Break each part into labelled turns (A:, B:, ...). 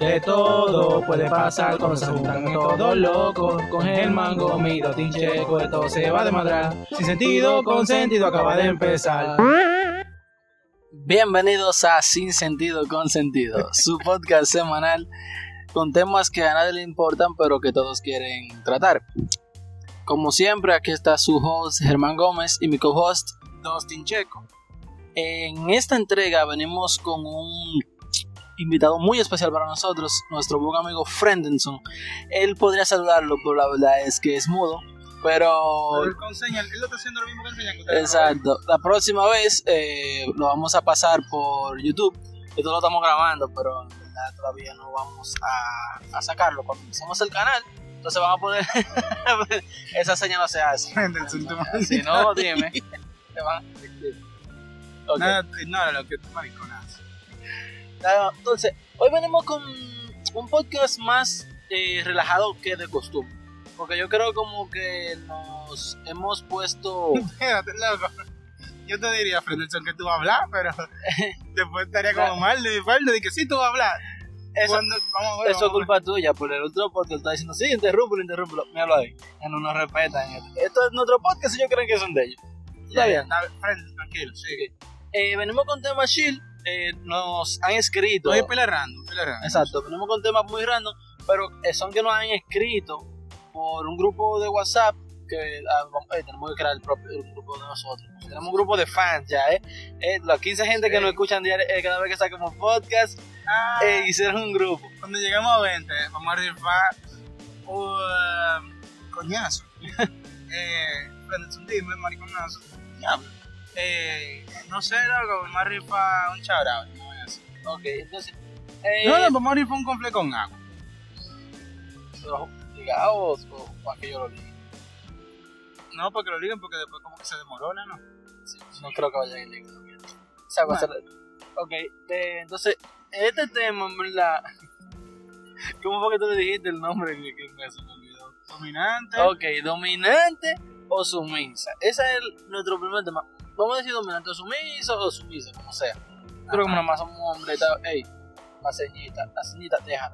A: De todo puede pasar cuando se juntan todos locos. Con el mango, mi tincheco, esto se va de madrar. Sin sentido, con sentido, acaba de empezar.
B: Bienvenidos a Sin Sentido con Sentido, su podcast semanal con temas que a nadie le importan pero que todos quieren tratar. Como siempre, aquí está su host Germán Gómez y mi co-host Dustin Checo. En esta entrega venimos con un invitado muy especial para nosotros, nuestro buen amigo Frendenson. Él podría saludarlo, pero la verdad es que es mudo. Pero.
A: él, él lo está haciendo lo mismo que
B: Exacto. La próxima vez eh, lo vamos a pasar por YouTube. Esto lo estamos grabando, pero en verdad todavía no vamos a, a sacarlo. Cuando empecemos el canal, entonces vamos a poner. Esa señal no se hace. si no, dime. Te van...
A: okay. Nada, ignora lo que tú
B: Entonces, hoy venimos con un podcast más eh, relajado que de costumbre. Porque yo creo como que nos hemos puesto...
A: Espérate, loco. Yo te diría, Frenderson, que tú vas a hablar, pero después estaría como mal de mi parte de que sí, tú vas a hablar.
B: Eso, vamos a ver, eso es culpa tuya, por el otro podcast está diciendo, sí, interrúmpelo, interrúmpelo. Míralo ahí. Ya no nos respetan. Esto es nuestro podcast y ellos creen que son de ellos.
A: Ya, ya, tranquilo, sigue.
B: Eh, venimos con temas chill eh, nos han escrito.
A: Estoy random,
B: Exacto, venimos con temas muy random, pero son que nos han escrito por un grupo de WhatsApp que ah, eh, tenemos que crear el propio grupo de nosotros. Tenemos un grupo de fans ya, ¿eh? eh las 15 gente que nos escuchan eh, cada vez que sacamos podcast ah, hicieron un grupo.
A: Cuando lleguemos a 20, vamos a rifar un coñazo. eh, un dime, mariconazo. Diablo. Eh, no sé, loco, más rifa un chabrao.
B: Ok, entonces.
A: Eh, no, no, vamos a rifar un completo con agua.
B: ¿Ligados o para que yo lo ligue?
A: No, para que lo liguen, porque después como que se demorona, ¿no?
B: Sí, no creo que vaya a ir O sea, bueno. Ok, eh, entonces, este tema, en verdad. ¿Cómo fue que tú le dijiste el nombre que, que me, se me olvidó?
A: Dominante.
B: Ok, dominante o sumisa. Ese es el, nuestro primer tema vamos a decir dominante sumiso o sumisa, como sea. Pero como nomás somos hombres, ey, la ceñita, la ceñita, deja,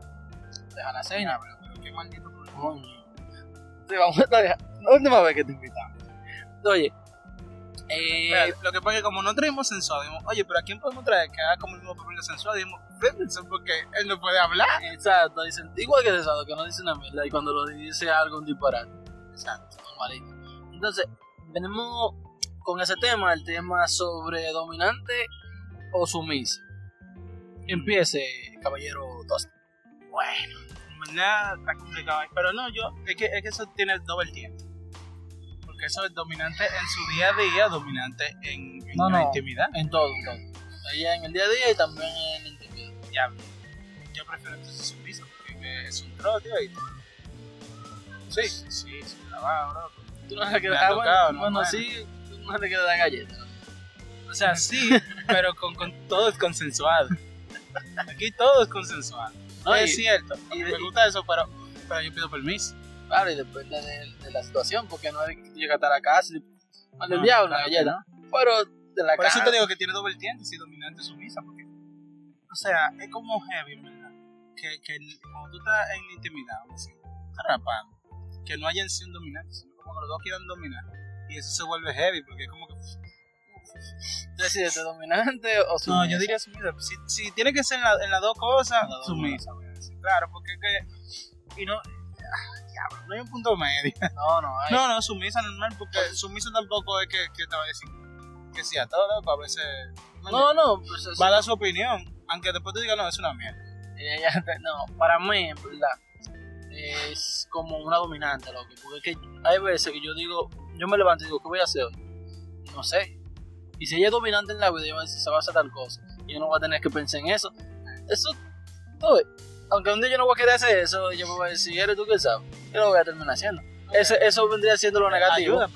B: deja la ceña.
A: Pero, qué maldito
B: coño. Sí, vamos a dejar, la última vez que te invitamos. Oye,
A: eh, lo que pasa es que como no traemos sensual, dijimos, oye, pero ¿a quién podemos traer que haga como el mismo papel de sensual? Dijimos, Frenderson, porque él no puede hablar.
B: Exacto, dicen, igual que sensual, que no dice una mierda y cuando lo dice algo un disparate. Exacto, normalito. Entonces, tenemos con ese tema, el tema sobre dominante o sumisa. Empiece, caballero Dustin.
A: Bueno, en verdad está complicado, pero no, yo, es que, es que eso tiene doble tiempo. Porque eso es dominante en su día a día, dominante en, la intimidad.
B: En todo, en todo. Ella en el día a día y también en la intimidad.
A: Ya, yo prefiero entonces sumisa porque es un trote y Sí, sí, un trabajo, bro.
B: Tú no has quedado, bueno, bueno, sí no te queda galleta.
A: O sea, sí, pero con, con, todo es consensuado. Aquí todo es consensuado. No, es cierto. Y me gusta eso, pero, pero yo pido permiso.
B: Claro, y depende de, de la situación, porque no es que llega a estar a casa y el diablo una galleta. Pero de la
A: Por eso te digo que tiene doble tiende si dominante sumisa, porque. O sea, es como heavy, ¿verdad? Que, que cuando tú estás en intimidad, así, rapando, que no haya en sí un dominante, sino como los dos quieran dominar y eso se vuelve heavy porque es como que.
B: ¿Decides de dominante o sumisa?
A: No, yo diría sumisa. Si, si tiene que ser en, la, las dos cosas, sumisa. Claro, porque es que. Y no. Ah, no hay un punto medio.
B: No, no hay.
A: No, no, sumisa normal, porque sumisa tampoco es que, que te va a decir que sí a todo, a veces.
B: No, no, pues
A: va a dar su opinión, aunque después te diga, no, es una mierda.
B: no, para mí, en verdad, es como una dominante, lo que, porque es que hay veces que yo digo, yo me levanto y digo, ¿qué voy a hacer hoy? No sé. Y si ella es dominante en la vida, yo se va a hacer tal cosa. Y yo no voy a tener que pensar en eso. Eso, todo. Aunque un día yo no voy a querer hacer eso, yo me voy a decir, ¿eres tú que sabes? Yo lo voy a terminar haciendo. Eso, eso vendría siendo lo negativo.
A: Ayuda,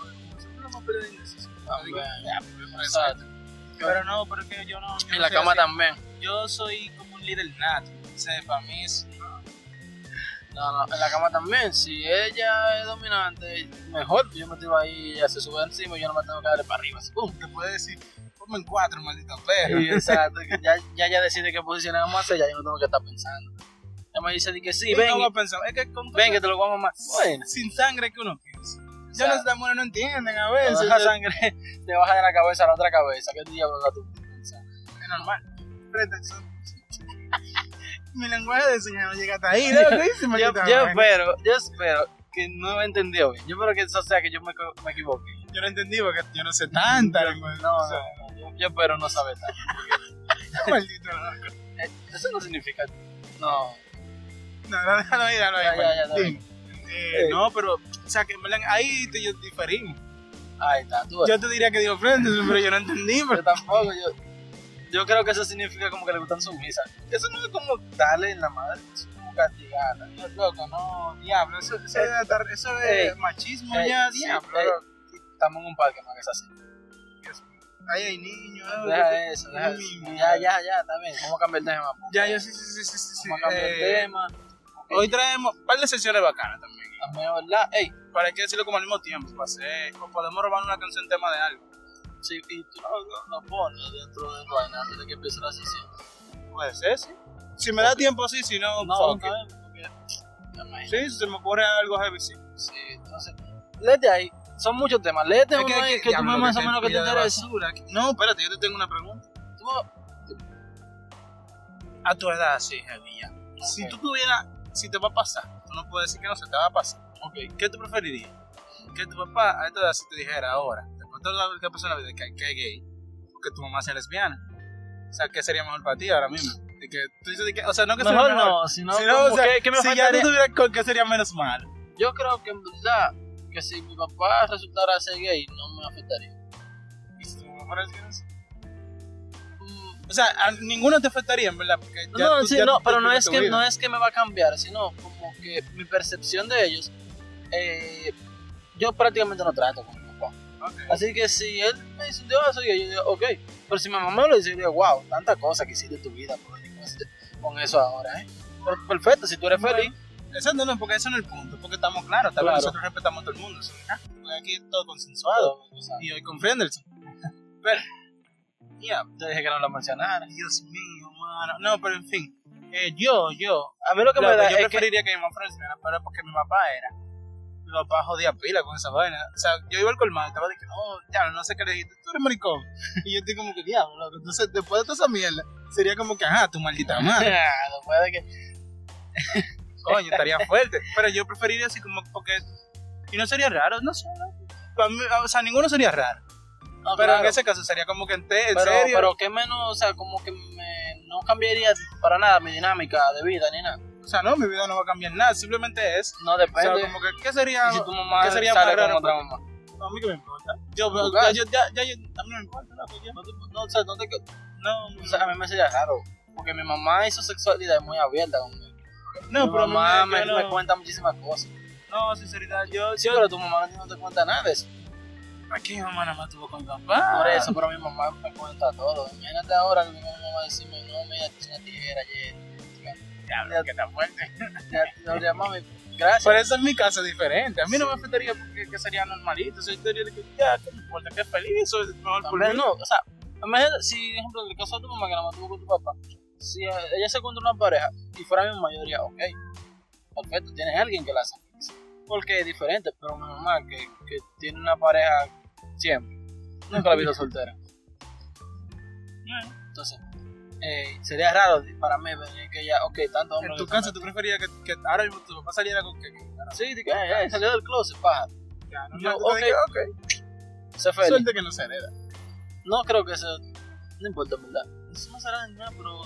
A: pero no, porque yo no.
B: en la cama también.
A: Yo soy como un líder nato. Sea, para mí es
B: no, no, en la cama también. Si ella es dominante, mejor. Yo me tiro ahí, ella se sube encima y yo no me tengo que darle para arriba. Así, ¡pum!
A: Te puede decir, ponme en cuatro, maldita perra.
B: exacto. ya, ya ella decide qué posición vamos a hacer, ya yo no tengo que estar pensando. Ella me dice que sí, ven,
A: no
B: y-
A: pensar, es que con
B: ven que te lo vamos a mamar. Bueno,
A: sin sangre que uno piensa. Ya las mujeres no entienden a veces.
B: baja
A: es-
B: sangre, te baja de la cabeza a la otra cabeza. ¿Qué diablo vas tú pensar?
A: Es normal. Eso. Mi lenguaje de señal no llega hasta ahí, ¿no? ¿Qué dice,
B: Yo, yo espero, yo espero que no me entendió bien. Yo espero que eso sea que yo me, me equivoqué.
A: Yo no entendí porque yo no sé tanta lengua.
B: No,
A: o
B: no,
A: sea,
B: no, yo, yo espero no saber tanto.
A: maldito loco.
B: Eh, Eso no significa. No.
A: No, no, déjalo ahí, déjalo ahí.
B: Ya, ya.
A: Eh, no, pero, o sea, que ahí te, yo diferimos.
B: Ahí está, tú.
A: Yo te diría que digo frente, pero yo no entendí. Pero
B: Yo tampoco, yo, yo creo que eso significa como que le gustan sumisas. Eso no es como darle en la madre, eso es como castigarla. Yo, loco, no,
A: diablo, eso, eso, es, eso es
B: Ey,
A: machismo
B: ey,
A: ya,
B: sí,
A: diablo.
B: estamos en un parque, no hagas así.
A: Ahí hay niños. eh,
B: Deja eso, deja eso. Ya, ya, ya, está bien. Vamos a cambiar el tema. porque
A: Ya, yo sí, sí, sí, sí.
B: Vamos a cambiar
A: Eh,
B: el tema.
A: Hoy traemos un par de sesiones bacanas también.
B: También, ¿verdad? Ey,
A: Para que decirlo como al mismo tiempo. Para hacer, o podemos robar una canción tema de algo.
B: Sí, y tú no lo pones dentro del vaina antes de que empiece la sesión.
A: Puede ser, sí. Si me da tiempo, sí. Si no,
B: No, no,
A: it.
B: porque. me.
A: Sí, si se me ocurre algo heavy, sí.
B: Sí, entonces, léete ahí. Son muchos temas. Léete uno ahí
A: que-
B: que, tú
A: diablo,
B: más o menos que te
A: basura. No, espérate, yo te tengo una pregunta.
B: Tú-
A: A tu edad, sí, heavy ya. Si tú tuvieras, si te va a pasar, tú no puedes decir que no se te va a pasar.
B: Ok.
A: ¿Qué tú preferirías? Que tu papá a esta edad si te dijera ahora, toda la que pasó en la vida, que, que es gay, o que tu mamá sea lesbiana. O sea, ¿qué sería mejor para ti ahora mismo? De que, tú dices de que, o sea, no que
B: Mejor
A: sería mejor.
B: no, sino,
A: sino,
B: como
A: o sea,
B: que, que me
A: si ya tú tuvieras con qué sería menos mal.
B: Yo creo que en verdad, que si mi papá resultara ser gay, no me afectaría.
A: ¿Y si tu mamá fuera lesbiana?
B: Mm,
A: O sea, a ninguno te afectaría, en verdad. Porque ya
B: no,
A: tú-
B: sí,
A: ya
B: no, pero no es, que, no es que me va a cambiar, sino como que mi percepción de ellos, eh, yo prácticamente no trato con Así que si él me soy gay, yo digo, ok. Pero si mi mamá me lo dice, yo digo, wow, tanta cosa que hiciste en tu vida por con eso ahora, ¿eh? Pero perfecto, si tú eres feliz,
A: Exacto, no, porque ese no es el punto. Porque estamos claros,
B: Claro.
A: nosotros respetamos a todo el mundo. eso, ¿ah? Porque aquí es todo consensuado.
B: todo,
A: Y hoy con Frenderson. Pero, ya,
B: te dije que no lo mencionara.
A: Dios mío, mano. No, pero en fin. Eh, yo, yo.
B: A mí lo que me da
A: yo
B: es que
A: preferiría que, mi mamá fuera pero porque mi papá era. Mi papá jodía pila con esa vaina. O sea, yo iba al colmado y estaba de que, oh, diablo, no sé qué le dijiste, tú eres maricón. Y yo estoy como que, diablo, loco. Entonces, después de toda esa mierda, sería como que, ajá, tu maldita madre.
B: después de que
A: Coño, estaría fuerte. Pero yo preferiría así como porque. Y no sería raro, no sé. mí, o sea, ninguno sería raro.
B: No,
A: pero
B: claro.
A: en ese caso sería como que en, te- en
B: pero,
A: serio.
B: pero que menos, o sea, como que me, no cambiaría para nada mi dinámica de vida ni nada.
A: O sea, no, mi vida no va a cambiar nada. Simplemente es.
B: No
A: O sea,
B: depende.
A: como que, ¿qué sería?
B: y si tu mamá
A: ¿qué sería
B: sale con otra mamá.
A: No, a mí que me importa. Yo, ya,
B: caso.
A: yo, ya, ya, yo- a mí no me importa. yo-
B: No, te- no, o sea, no te,
A: No,
B: o sea, a mí me sería raro. Porque mi mamá y su sexualidad es muy abierta conmigo.
A: no,
B: mi
A: pero
B: mamá
A: me,
B: cuenta muchísimas cosas.
A: no, sinceridad, yo,
B: Sí,
A: yo
B: pero tu mamá no te cuenta nada de eso.
A: aquí mi mamá nada más tuvo con mi papá.
B: Por eso, pero mi mamá me cuenta todo. Imagínate ahora que mi mamá va a decirme, no, mira, te una tijera ayer.
A: Diablo, que tan fuerte.
B: Ya, le diría, mami, gracias.
A: Por eso en mi caso es diferente. A mí no me afectaría porque que sería normalito. Soy teoría de que ya, que me importa, que feliz, soy mejor por
B: no, o sea, imagínate, si, por ejemplo, en el caso de tu mamá que la mantuvo con tu papá, si ella se encuentra una pareja y fuera mi mamá, yo diría, ok, perfecto, tienes alguien que la hace feliz. Porque es diferente, pero mi mamá que, que tiene una pareja siempre, nunca la visto soltera. Entonces, eh, sería raro para mí venir que ella, ok, tanto hombre.
A: En tu caso, ¿tú preferías que, que ahora mismo tu papá saliera con que...
B: Sí, de que eh, eh, salió del closet, paja.
A: Ya, no,
B: Yo,
A: no, ok.
B: Se feliz.
A: Suerte que no se hereda.
B: No creo que eso, no importa, verdad. Eso no será nada, pero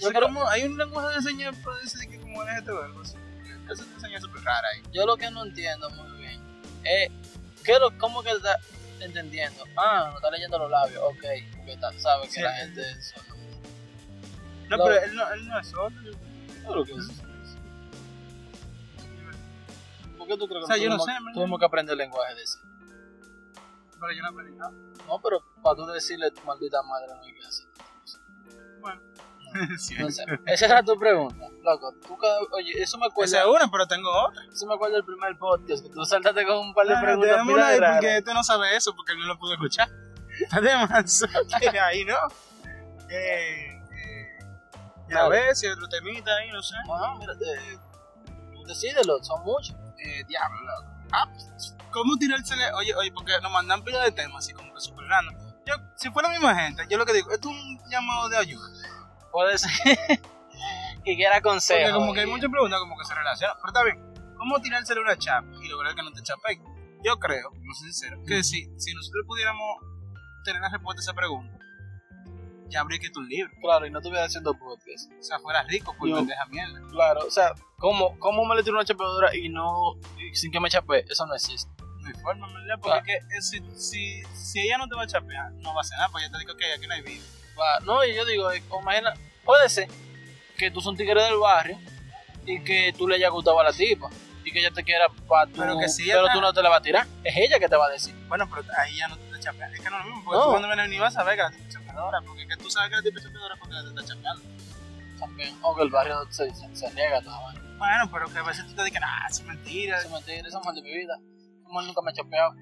A: Yo creo como hay un lenguaje de señas para decir que como LGTB o algo así. Esa es una señal súper rara ahí.
B: yo lo que no entiendo muy bien es ¿qué lo, cómo que entendiendo. Ah, no está leyendo los labios, ok, porque está- sabe que
A: Sí.
B: la gente es solo.
A: No, pero él no, él no es solo.
B: Claro que sí. ¿Por qué tú crees que
A: O sea, yo no
B: tuvimos,
A: sé, man.
B: tuvimos que aprender el lenguaje de eso?
A: Pero yo no aprendí nada.
B: No, pero para tú decirle tu maldita madre no hay que hacer.
A: Bueno. sí.
B: No sé. Esa era tu pregunta, loco. Tú cada, oye, eso me acuerda,
A: Esa es una, pero tengo otra.
B: eso me acuerda del primer podcast que tú saltaste con un par de
A: Ah,
B: preguntas pila
A: una
B: de
A: porque este no sabe eso porque él no lo pudo escuchar. Además, ahí no. Eh, eh, Y a ver si otro temita ahí, no sé.
B: No, mira, eh, decídelo, son muchos.
A: Eh, diablo, loco. Ah, ¿cómo tirársele? Oye, oye, porque nos mandan pila de temas así como que super random. Yo, si fuera la misma gente, yo lo que digo, esto es un llamado de ayuda.
B: Puede ser que quiera
A: Porque
B: consejo.
A: como que hay muchas preguntas como que se relacionan. Pero está bien, ¿cómo tirársele una chapa y lograr que no te chapeen? Yo creo, no soy sincero, que si, si nosotros pudiéramos tener la respuesta a esa pregunta, ya habría que un libro.
B: Claro, y no estuviera haciendo podcast.
A: O sea, fuera rico por
B: Yo-
A: pendeja mierda.
B: Claro, o sea, ¿cómo, cómo me le tiro una chapeadura y no y sin que me chape? Eso no existe.
A: No hay forma, ¿verdad? Porque es que, eh, si, si, si ella no te va a chapear, no va a hacer nada, pues ya te digo que aquí no hay vida.
B: No, y yo digo, eh, imagina, puede ser que tú son tigre del barrio y que tú le hayas gustado a la tipa y que ella te quiera para tú,
A: Pero que si
B: pero
A: está-
B: tú no te la vas a tirar. Es ella que te va a decir.
A: Bueno, pero ahí ya no te chapeas. Es que no es lo mismo, porque
B: No.
A: tú cuando vienes ni vas a ver que la tipa es chapeadora, porque es que tú sabes que la tipa es chapeadora porque te está chapeando.
B: También, aunque el barrio se, se, se niega a todo. Bueno,
A: pero que a veces tú te dices, ah, es mentira.
B: es mentira, es mal de mi vida. Como él nunca me ha chapeado.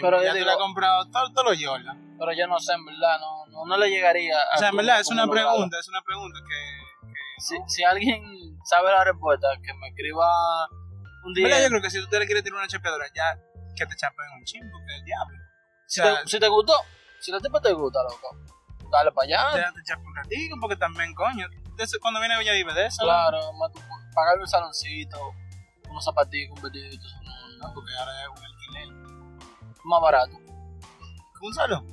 B: Pero
A: ya
B: yo digo-
A: le has comprado todo, todo lo Jordan.
B: Pero yo no sé, en verdad, no, no, no le llegaría a.
A: O sea, en verdad, es una pregunta, es una pregunta que...
B: Si, si alguien sabe la respuesta, que me escriba un día.
A: verdad, yo creo que si tú te le quieres tirar una chapeadora, ya que te chapen un chingo, porque el diablo. O
B: Si te, si te gustó, si la tipa te gusta, loco, dale para allá.
A: déjate chape un ratito, porque también, coño, cuando viene ella vive de eso.
B: Claro, más pagarle un saloncito, unos zapatitos, un vestidito, ¿no?
A: Porque ahora es un alquiler.
B: Más barato.
A: ¿Un solo?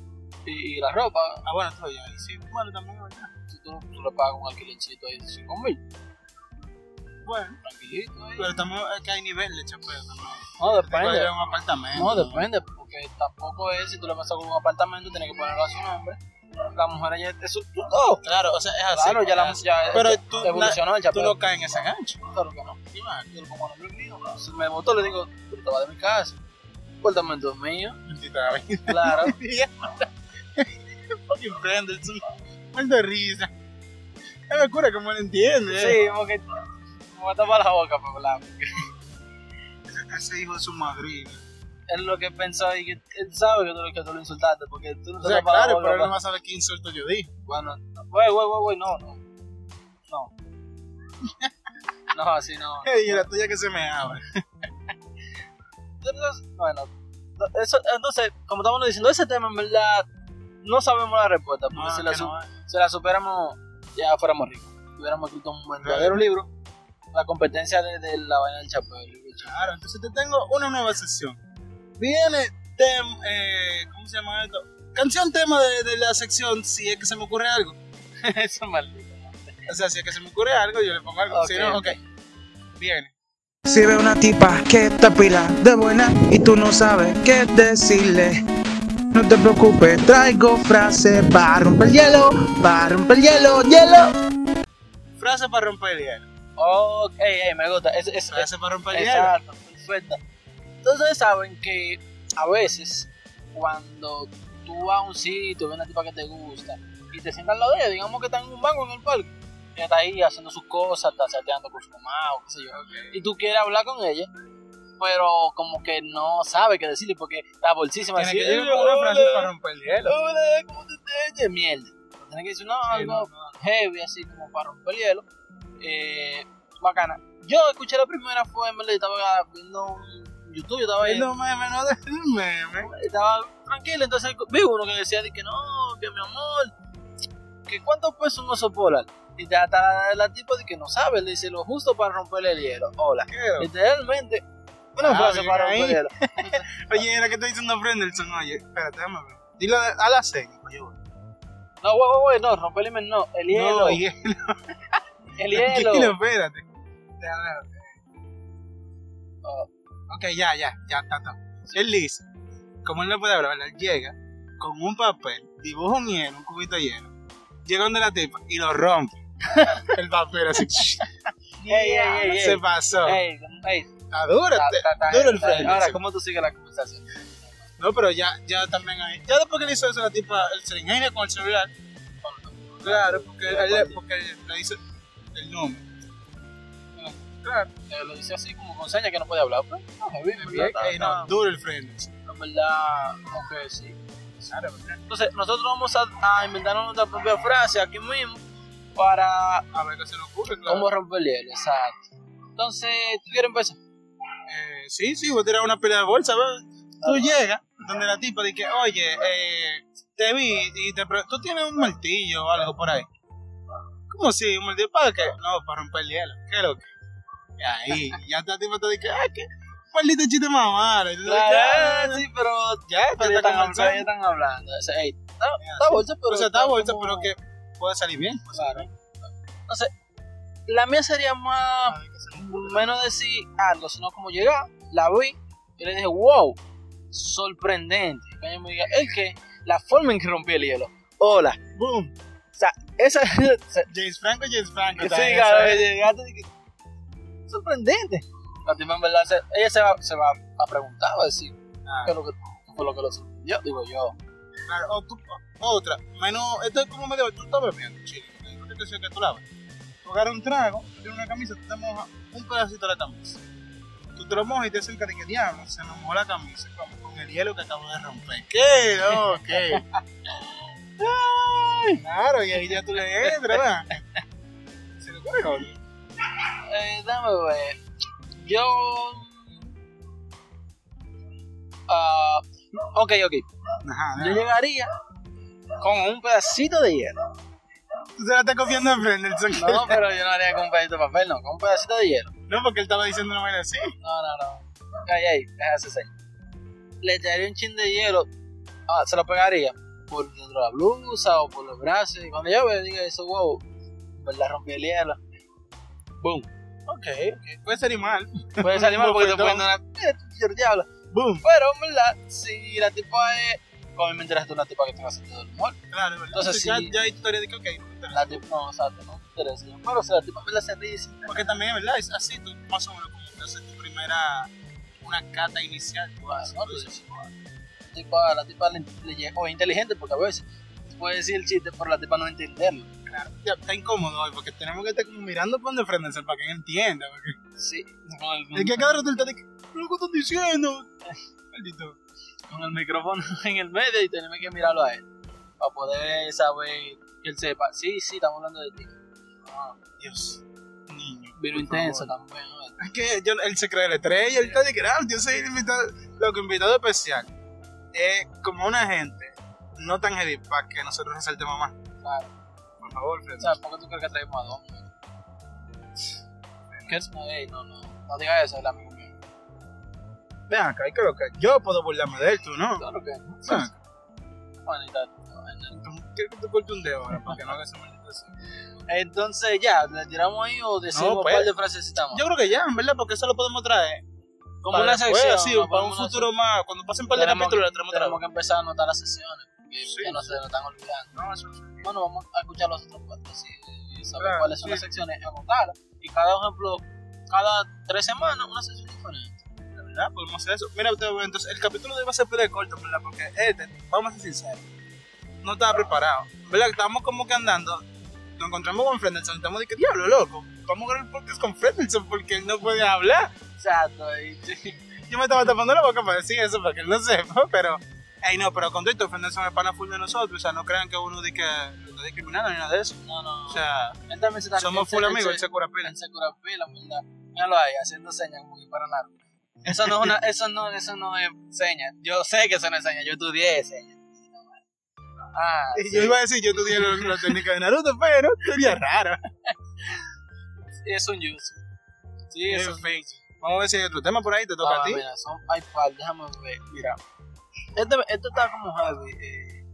B: Y, y la ropa,
A: Ah, bueno, todo ya. Y sí, bueno, también verdad.
B: si tú, tú le pagas un alquilercito ahí de 5 mil,
A: Bueno,
B: tranquilito ahí.
A: pero también es que hay nivel de chapeo también.
B: No, depende.
A: un apartamento.
B: No, depende, porque tampoco es, si tú le vas a con un apartamento, tienes que ponerlo a su nombre. La mujer ya es su... Oh,
A: Claro, o sea, es así.
B: claro, ya, la, ya
A: Pero
B: ya
A: tú,
B: evolucionó el
A: Tú no caes en ese gancho.
B: Claro que no. Yo lo pongo a nombre mío. Si me votó, le digo, tú te vas de mi casa. Apartamento mío.
A: Maldita vaina.
B: Claro.
A: Fucking Brendelson. Muerto de risa. Es me cura como él entiende. eh.
B: sí, porque me va a tapar la boca para hablar. porque
A: Ese hijo de su madrina.
B: Él lo que pensó y que él sabe que tú, que tú lo insultaste, porque tú no
A: O
B: te
A: sea,
B: tapas la
A: claro, pero él no
B: pa-
A: va a saber qué insulto yo di.
B: Bueno, güey, güey, güey, no, no. No. No, así no.
A: Y la tuya que se me abre.
B: Bueno, eso, entonces, como estamos diciendo, ese tema en verdad no sabemos la respuesta, porque
A: No,
B: si, la
A: no, eh.
B: si la superamos ya fuéramos ricos. Hubiéramos escrito un verdadero libro, la competencia de, de la vaina del chapeo. el libro del chapeo.
A: Claro, entonces te tengo una nueva sección. Viene tem, eh, ¿cómo se llama esto? Canción tema de, de la sección, si es que se me ocurre algo.
B: Eso es maldito.
A: O sea, si es que se me ocurre algo, yo le pongo algo. Si
B: Ok,
A: no,
B: ok.
A: ok. Viene.
C: Si ve una tipa que está pila de buena y tú no sabes qué decirle, no te preocupes, traigo frase para romper el hielo, para romper el hielo, hielo.
A: Frase para romper el hielo.
B: Ok, ey, me gusta. Es, es,
A: Frase para romper el hielo.
B: Exacto, perfecto. Entonces saben que a veces cuando tú vas a un sitio, ves una tipa que te gusta y te sientas al lado de ella, digamos que está en un banco en el parque, ella está ahí haciendo sus cosas, está chateando con su mamá o qué sé yo, y tú quieres hablar con ella, pero como que no sabe qué decirle porque está bolsísima.
A: Tiene que con una frase para romper el hielo.
B: Hola, ¿cómo te sientes? Mierda. Tienes que decir no,
A: Sí,
B: algo
A: no, no.
B: heavy, así como para romper el hielo. Eh, bacana. Yo escuché la primera fue, en verdad, estaba viendo un YouTube, yo estaba ahí,
A: No meme, no de meme.
B: estaba tranquilo, entonces vi uno que decía de que no, que mi amor, que cuánto pesa un oso polar. Y te- hasta la, tipo de que no sabe, le dice lo justo para romperle el hielo. Hola. Literalmente, una
A: Ah,
B: frase para romper el hielo.
A: Oye, era que estoy diciendo Brendelson. Oye, espérate, déjame ver. Dilo a la serie. Oye, güey.
B: No, güey, güey, no, romper el hielo, no, el hielo,
A: No, hielo.
B: el hielo.
A: Tranquilo, espérate. Ver. Ok, ya, ya, ya, está, está. Él dice, como él no puede hablar, él llega con un papel, dibuja un hielo, un cubito lleno, llega donde la tipa y lo rompe. El papel así.
B: Ey, ey, ey,
A: Se pasó.
B: Ey, ey,
A: Está duro,
B: ta-
A: te-
B: ta- ta-
A: duro el frente.
B: Ahora. ¿cómo tú sigues la conversación?
A: No, pero ya, ya también ahí. Ya después que le hizo eso, la tipa, él se le ingenia con el celular. Claro, porque él, él- porque le dice el nombre. Claro.
B: Eh, lo dice así como con señas que no puede hablar. Pues, no, heavy, en verdad, está-
A: Ey, no, duro el frente.
B: En verdad, como que sí. Entonces, nosotros vamos a, a inventarnos nuestra propia frase aquí mismo para
A: A ver qué se le ocurre, claro.
B: cómo romper el hielo, exacto. Entonces, ¿tú quieres empezar?
A: Eh, sí, sí, voy a tirar una pelea de bolsa, ¿verdad? Tú llegas donde la tipa dice, oye, eh, te vi y te pre- tú tienes un martillo o algo por ahí. ¿Cómo así? ¿Un martillo para qué? No, para romper el hielo. ¿Qué es lo que? Y ahí, ya la tipa te dice, ah, qué maldito chiste más malo. Dices, "Ah,
B: sí, pero
A: ya,
B: pero
A: ya
B: ya
A: está
B: están, ya
A: conversando.
B: están hablando. O sea, está, está bolsa, pero.
A: O sea, está bolsa,
B: como-
A: pero que puede salir bien.
B: Claro. Entonces, la mía sería más. Menos decir algo, sino como llegar, la vi y le dije, wow, sorprendente. Y ella me diga, ¿el qué? La forma en que rompí el hielo. Hola.
A: Boom.
B: O sea, esa.
A: James Franco, James Franco.
B: Sí, claro, llegaste que- sorprendente. La tipa en verdad, ella se va, se va a preguntar, va a decir,
A: Ah.
B: ¿qué, es lo que, fue lo que lo sorprendió? Digo yo.
A: Claro, o otra, menos, esto es como medio, tú estás bebiendo, chile, ¿qué te decía que tú lavas? Agarras un trago, tú tienes una camisa, tú te mojas un pedacito de la camisa. Tú te lo mojas y te hacen que diablo, se nos mojó la camisa con, con el hielo que acabo de romper. ¿Qué? No, ¿qué? Ay, claro, y ahí ya tú le entras, ¿verdad? Se le ocurre.
B: Eh, dame ver. Yo. ah ok, ok.
A: Ajá,
B: Yo llegaría con un pedacito de hielo.
A: Tú se la estás confiando en Frenderson.
B: No, pero yo no haría con un pedacito de papel, no, con un pedacito de hielo.
A: No, porque él estaba diciendo una vaina así.
B: No, no, no. Ay, ay, déjase ser. Le echaría un chin de hielo. Ah, se lo pegaría por dentro de la blusa o por los brazos. Y cuando yo vea, diga eso, wow, en verdad rompí el hielo. Boom.
A: Ok, ok, puede ser igual.
B: Puede salir mal porque te pueden dar una. Diablo.
A: Boom.
B: Pero en verdad, si la tipa es. Como me enteraste una tipa que tenga sentido del humor.
A: Claro, ¿verdad?
B: Entonces,
A: ya,
B: sí.
A: ya hay historia de que, ok,
B: La tipa, no, exacto, no me interesa. Pero si la tipa me la se dice.
A: Porque también, ¿verdad? Es así, tú más o menos como haces tu primera, una cata inicial. tú haces,
B: no, la tipa, la tipa le, o es inteligente porque a veces puede decir el chiste, pero la tipa no entenderlo.
A: claro, ya está incómodo hoy porque tenemos que estar como mirando para donde frenderse para que él entienda. Porque
B: Sí, con el,
A: es que cada rato está de ¿pero qué estás diciendo? Maldito.
B: con el micrófono en el medio y tenemos que mirarlo a él. Para poder saber que él sepa. Sí, sí, estamos hablando de ti. Ah,
A: Dios, niño. por
B: intenso
A: favor.
B: también. ¿no?
A: Es que yo, él se cree la estrella, él está de que, yo soy el invitado. Lo que invitado especial es como una gente no tan heavy para que nosotros resaltemos más.
B: Claro.
A: Por favor,
B: O
A: Fred.
B: sea, ¿por qué tú crees que traemos a dos? ¿Qué es? No, no, no. No digas eso, el amigo mío.
A: Ven acá, ¿y qué es lo que? Yo puedo burlarme de él, tú no.
B: Claro que no.
A: Ven acá.
B: Bueno, y tal.
A: ¿Quieres que te corte un dedo ahora para que no hagas esa maldita así?
B: Entonces, ya, ¿le tiramos ahí o decimos
A: No, pues.
B: par de frases citamos?
A: Yo creo que ya, en verdad, porque eso lo podemos traer.
B: como
A: para
B: una
A: después,
B: sección.
A: así,
B: ¿no?
A: para un futuro más. Cuando pasen un par de
B: Tenemos
A: capítulos, la traemos otra
B: Tenemos
A: vez.
B: que empezar a anotar las sesiones. Que,
A: Sí.
B: que no se nos están olvidando.
A: No, eso sí.
B: Bueno, vamos a escuchar los otros podcasts y, y saber
A: Claro,
B: cuáles son
A: sí.
B: las secciones. Y cada ejemplo, cada tres semanas, una sección diferente.
A: Verdad, podemos hacer eso. Mira, usted, entonces, el capítulo de hoy va a ser de corto, ¿verdad? Porque este, vamos a ser sinceros, no estaba preparado. ¿Verdad? Estábamos como que andando, nos encontramos con Frendelson, estamos de que diablo, loco. Vamos a grabar el podcast con Frendelson porque él no puede hablar.
B: Exacto. Y,
A: Yo me estaba tapando la boca para decir eso, para que él no sepa, pero... Ey, no, pero con esto, Frendelson es pana full de nosotros, o sea, no crean que uno de que lo está discriminando ni nada de eso.
B: no, no.
A: O sea,
B: él también se está
A: somos full amigos, él se cura pila.
B: Él se cura pila, verdad. Míralo ahí, haciendo señas como que para nada. Eso no es una, eso no, eso no es señas. Yo sé que eso no es señas, yo estudié señas. Ah, sí.
A: Yo iba a decir, yo estudié la, la técnica de Naruto, pero sería raro.
B: es un jutsu. Sí, eso
A: fin. Vamos a ver si hay otro tema por ahí, te toca
B: Ah,
A: a ti.
B: Mira, son, hay par, déjame ver. Mira, este, este está como heavy, eh,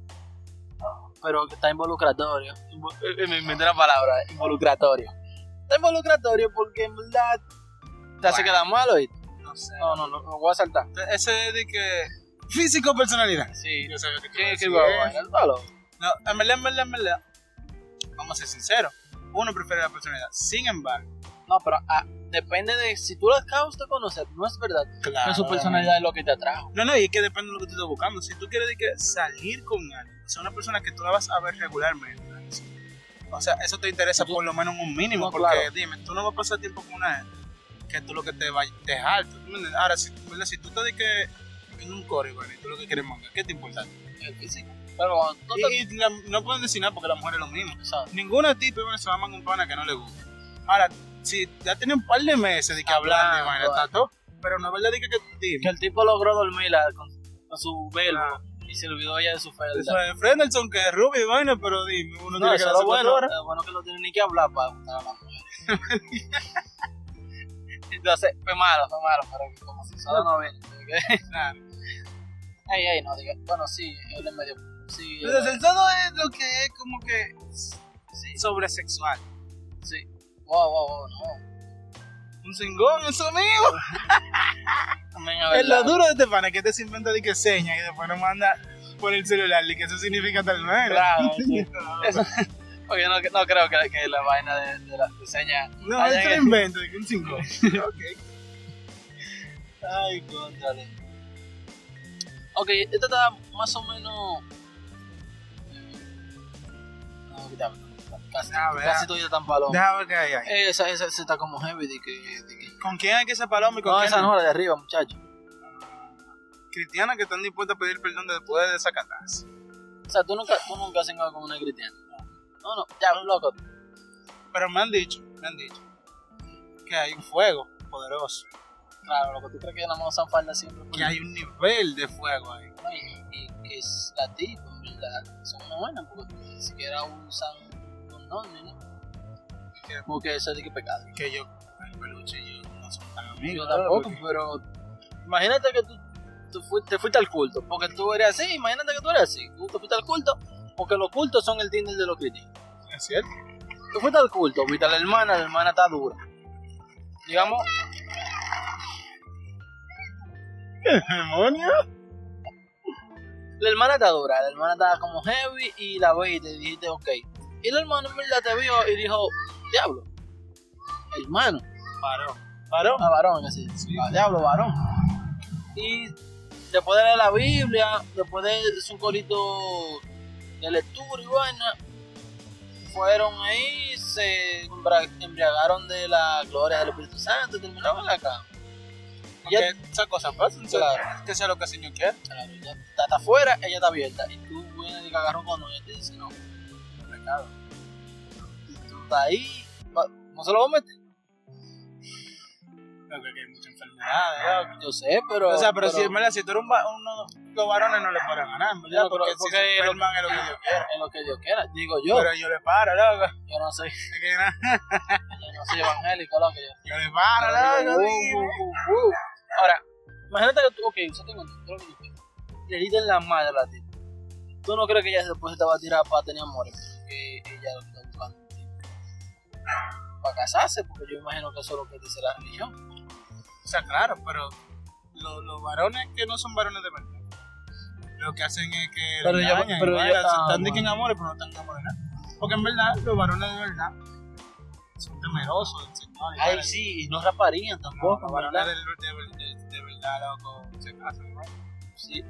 B: pero está involucratorio. Invo- eh, eh, me inventé una palabra, involucratorio. Está involucratorio porque en verdad te hace
A: Bueno.
B: quedar mal, ¿oíste?
A: No sé.
B: No, no, lo voy a saltar.
A: Ese es de que. Físico o personalidad.
B: Sí,
A: Yo sabía que tú
B: ¿qué,
A: ibas a
B: qué
A: decir
B: va a
A: eso.
B: bailar? Palo.
A: No, en verdad, en verdad, en verdad. Vamos a ser sinceros. Uno prefiere la personalidad. Sin embargo,
B: No, pero ah, depende de si tú la acabas de conocer, no es verdad.
A: claro.
B: Que su personalidad es lo que te atrajo.
A: No, no, y es que depende de lo que tú estés buscando. Si tú quieres de que salir con alguien, o sea, una persona que tú la vas a ver regularmente, o sea, eso te interesa
B: Tú-
A: por lo menos en un mínimo,
B: No,
A: porque
B: claro.
A: dime, tú no vas a pasar tiempo con una gente que tú lo que te va a dejar. ¿tú me entiendes? Ahora, si, ¿verdad? si tú te de que en un core, bueno, y tú lo que quieres manga, ¿qué te importa?
B: El físico. Pero te-
A: Y, y la- no pueden decir nada porque la mujer es lo mismo.
B: ¿sabes?
A: Ninguna tipa se va a mandar un pana que no le gusta. Ahora, si ya tiene un par de meses de que hablar de vaina, todo. Pero no es verdad de que, que
B: que el tipo logró dormirla con, con su verbo
A: Ah.
B: y se olvidó ya de su felda.
A: Eso es que es rubio y vaina, pero dime, uno
B: No,
A: tiene que
B: bueno. es bueno que no tiene ni que hablar para gustar a la mujer. Entonces, fue malo, fue malo, pero que como si solo no viene.
A: Claro.
B: Ey, ey, no diga. Bueno, sí, él es medio. Sí,
A: Entonces,
B: es-
A: el es lo que es como que sobresexual.
B: sí. Wow, wow, wow, no.
A: Un cingón, eso mío.
B: Es
A: lo duro de este pana que te se inventa de que seña y después nos manda por el celular y que eso significa tal vez.
B: Claro, sí. Eso- Porque no, no creo que, que la vaina de, de la de seña.
A: No, eso
B: que-
A: lo invento, de que un cingón. ok.
B: Ay, contrale. Ok, esta está más o menos. No, quítame. Casi,
A: A ver,
B: casi todavía tan paloma.
A: Déjame ver qué hay ahí.
B: Esa, esa, esa está como heavy de que. De que...
A: ¿Con quién hay que ser paloma y con
B: No,
A: quién
B: esa no, la de arriba, muchacho.
A: Cristianas que están dispuestas a pedir perdón después de desacatarse.
B: O sea, tú nunca, tú nunca has cingado con una cristiana. No, no, ya, loco.
A: Pero me han dicho, me han dicho que hay un fuego poderoso,
B: Claro, lo que tú crees que más usan falda siempre.
A: que hay un nivel de fuego ahí.
B: Y, y que es la tipa, en verdad, son una buena, porque ni siquiera usan condón, ¿no?
A: Que-
B: Porque eso es de que pecado.
A: Que yo, el peluche y yo no somos tan
B: Yo
A: amigos.
B: tampoco,
A: porque-
B: pero imagínate que tú, tú fuiste, te fuiste al culto, porque tú eres así, imagínate que tú eres así, tú te fuiste al culto, porque los cultos son el Tinder de los cristianos.
A: ¿Es cierto?
B: Tú fuiste al culto, viste a la hermana, la hermana está dura. Digamos,
A: ¿Demonio?
B: la hermana está dura, la hermana estaba como heavy y la viste y dijiste, ok. Y la hermana en verdad te vio y dijo, diablo, hermano,
A: Paró. ¿Paró?
B: a varón, así, a diablo, varón. Y después de leer la Biblia, después de su corito de lectura y vaina, fueron ahí, se embriagaron de la gloria del Espíritu Santo y terminaron en la cama.
A: Porque esas cosas pasan.
B: Claro.
A: Que sea lo que el Señor quiere.
B: Claro, ya está, afuera, ella está abierta. Y tú vienes y cagas con ella y te dice, no, es pecado. Y tú estás ahí, no se lo vas a meter.
A: Creo que hay muchas enfermedades. loco.
B: Yo sé, pero.
A: o sea, pero, si, en si tú eres un va- uno, los varones no le paran ganar, en verdad,
B: No, pero-
A: porque, si
B: porque
A: se
B: lo-
A: enferman es lo que Dios quiere.
B: Es lo que Dios quiera, digo yo.
A: Pero yo le paro, loco.
B: yo no
A: nada,
B: yo no soy evangélico, lo que yo.
A: yo le paro, loco.
B: Uh, uh, uh. Ahora, imagínate que tú, ok, yo tengo creo que yo quiero. Le diste la madre a la tipa. ¿Tú no crees que ella después te va a tirar para tener amores? Porque ella lo que está buscando un para casarse, porque yo imagino que eso es lo que dice la religión.
A: O sea, claro, pero lo- los varones que no son varones de verdad, lo que hacen es que
B: Pero yo-
A: engañan,
B: pero
A: y
B: yo-
A: vaina,
B: ah,
A: están de que en
B: bueno.
A: amores, pero no están enamorados. Porque en verdad, los varones de verdad son temerosos del Señor.
B: Ay, sí, y no raparían
A: No,
B: tampoco,
A: los varones de, de- de- de verdad, loco, se casan, ¿no?
B: Sí.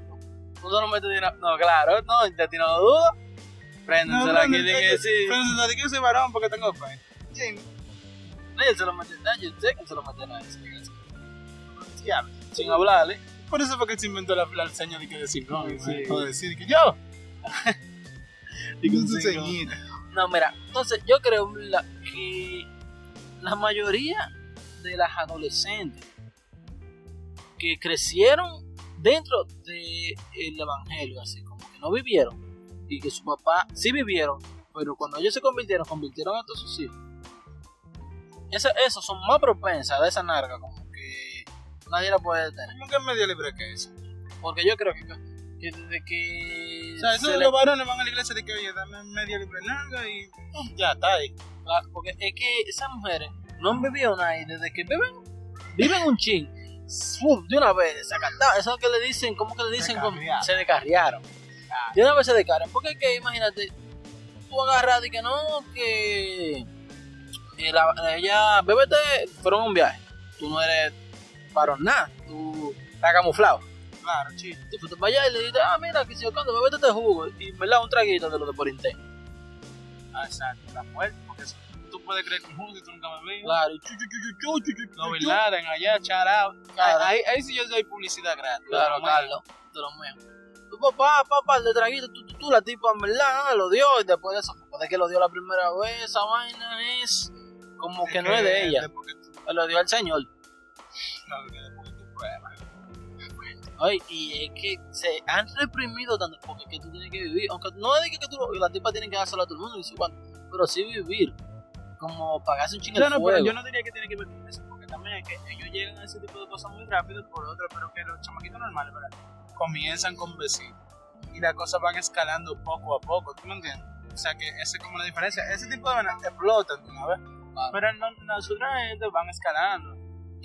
B: Tú no metes dinero. No, claro, no, de ti no lo dudo. Préndensela
A: No,
B: aquí,
A: no,
B: que- sí.
A: No digo que soy varón porque tengo fe. Sí,
B: No, él se lo mete, no, yo sé que se lo mete a nadie, sin hablarle.
A: Por eso fue que él se inventó la, la seña de que decir no,
B: Sí.
A: o decir que yo.
B: Y con
A: Su.
B: No, mira, entonces yo creo la- que la mayoría de las adolescentes que crecieron dentro del evangelio, así como que no vivieron, y que su papá sí vivieron, pero cuando ellos se convirtieron, convirtieron a todos sus hijos. Esa- Esos son más propensas a esa narga, como nadie la puede detener.
A: ¿Cómo que es medio libre que eso?
B: Porque yo creo que, que desde que.
A: O sea, eso
B: se
A: de
B: le-
A: los varones van a la iglesia de que, oye, dame media libre nalga y ya está ahí.
B: Claro, porque es que esas mujeres no han vivido nada y desde que viven, viven un chin, ¡fum! de una vez, se acataron. Eso que le dicen, ¿cómo que le dicen?
A: Descarriaron.
B: Se descarriaron. De una vez se descarriaron. Porque es que, imagínate, tú agarras y que no, que eh, la- ella, bébete, fueron un viaje. Tú no eres varón nada, tú estás camuflado.
A: Claro, chido.
B: Tú fuiste para allá y le dices, ah, mira, que si yo cuando bébete este jugo, y me da un traguito de lo de por.
A: Ah, exacto, está fuerte, porque eso- tú puedes creer que juntos y tú nunca me ves.
B: Claro, y chu, chu, chu, chu, chu, chu, chu,
A: No,
B: chu.
A: Bin Laden, allá, charao.
B: Claro.
A: Ahí, ahí sí yo doy publicidad gratis.
B: Claro, Carlos, de lo tu papá, papá, le traguito, tú, tú, tú, la tipa en verdad lo dio y después de eso, después de que lo dio la primera vez, esa vaina es como que no es de ella,
A: tú-
B: lo dio al señor.
A: No, tú pruebas.
B: Ay, y es que se han reprimido tanto porque es que tú tienes que vivir, aunque no es de que, que tú, la tipa tiene que dárselo a todo el mundo, y pero sí vivir, como pagarse un chingo de
A: no,
B: fuego.
A: pero yo no diría que tiene que ver con eso, porque también es que ellos llegan a ese tipo de cosas muy rápido, por otro, pero que los chamaquitos normales, ¿verdad? Comienzan con besitos y las cosas van escalando poco a poco, ¿tú me entiendes? O sea que esa es como la diferencia. Ese tipo de explotan una vez,
B: Claro.
A: pero no, gente van escalando,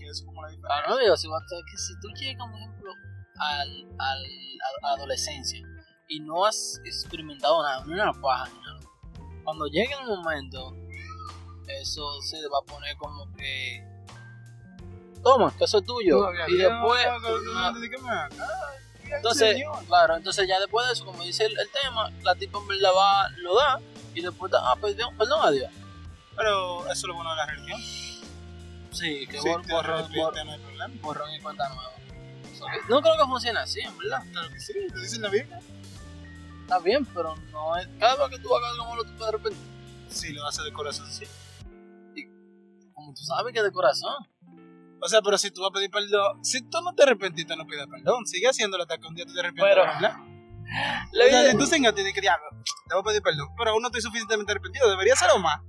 A: que es como la diferencia.
B: Claro, digo, si, que si tú llegas, por ejemplo, al, al, a la adolescencia y no has experimentado nada, ni una paja, ni nada, cuando llegue el momento, eso se va a poner como que. Toma, que eso es tuyo. Y
A: no,
B: después.
A: no, no, no,
B: no.
A: no,
B: Entonces, claro, entonces ya después de eso, como dice el, el tema, la tipa en verdad va, lo da y después da, ah, perdón, perdón a Dios.
A: Pero eso es lo bueno de la religión.
B: Sí, que
A: Sí,
B: bor-
A: te
B: borrón, borrón y cuenta nueva. No creo que funcione así, en verdad.
A: Claro que sí, te dicen la Biblia.
B: Está bien, pero no es. Cada vez que tú hagas algo malo, tú puedes arrepentir.
A: Sí, lo hace de corazón, sí.
B: Como tú sabes que de corazón.
A: O sea, pero si tú vas a pedir perdón, si tú no te arrepentiste, no pidas perdón. Sigue haciéndolo hasta que un día tú te arrepientes.
B: Pero-
A: ¿verdad?
B: La
A: O sea,
B: vida-
A: si tú señor tienes que diablo, te voy a pedir perdón. Pero aún no estoy suficientemente arrepentido, debería ser más.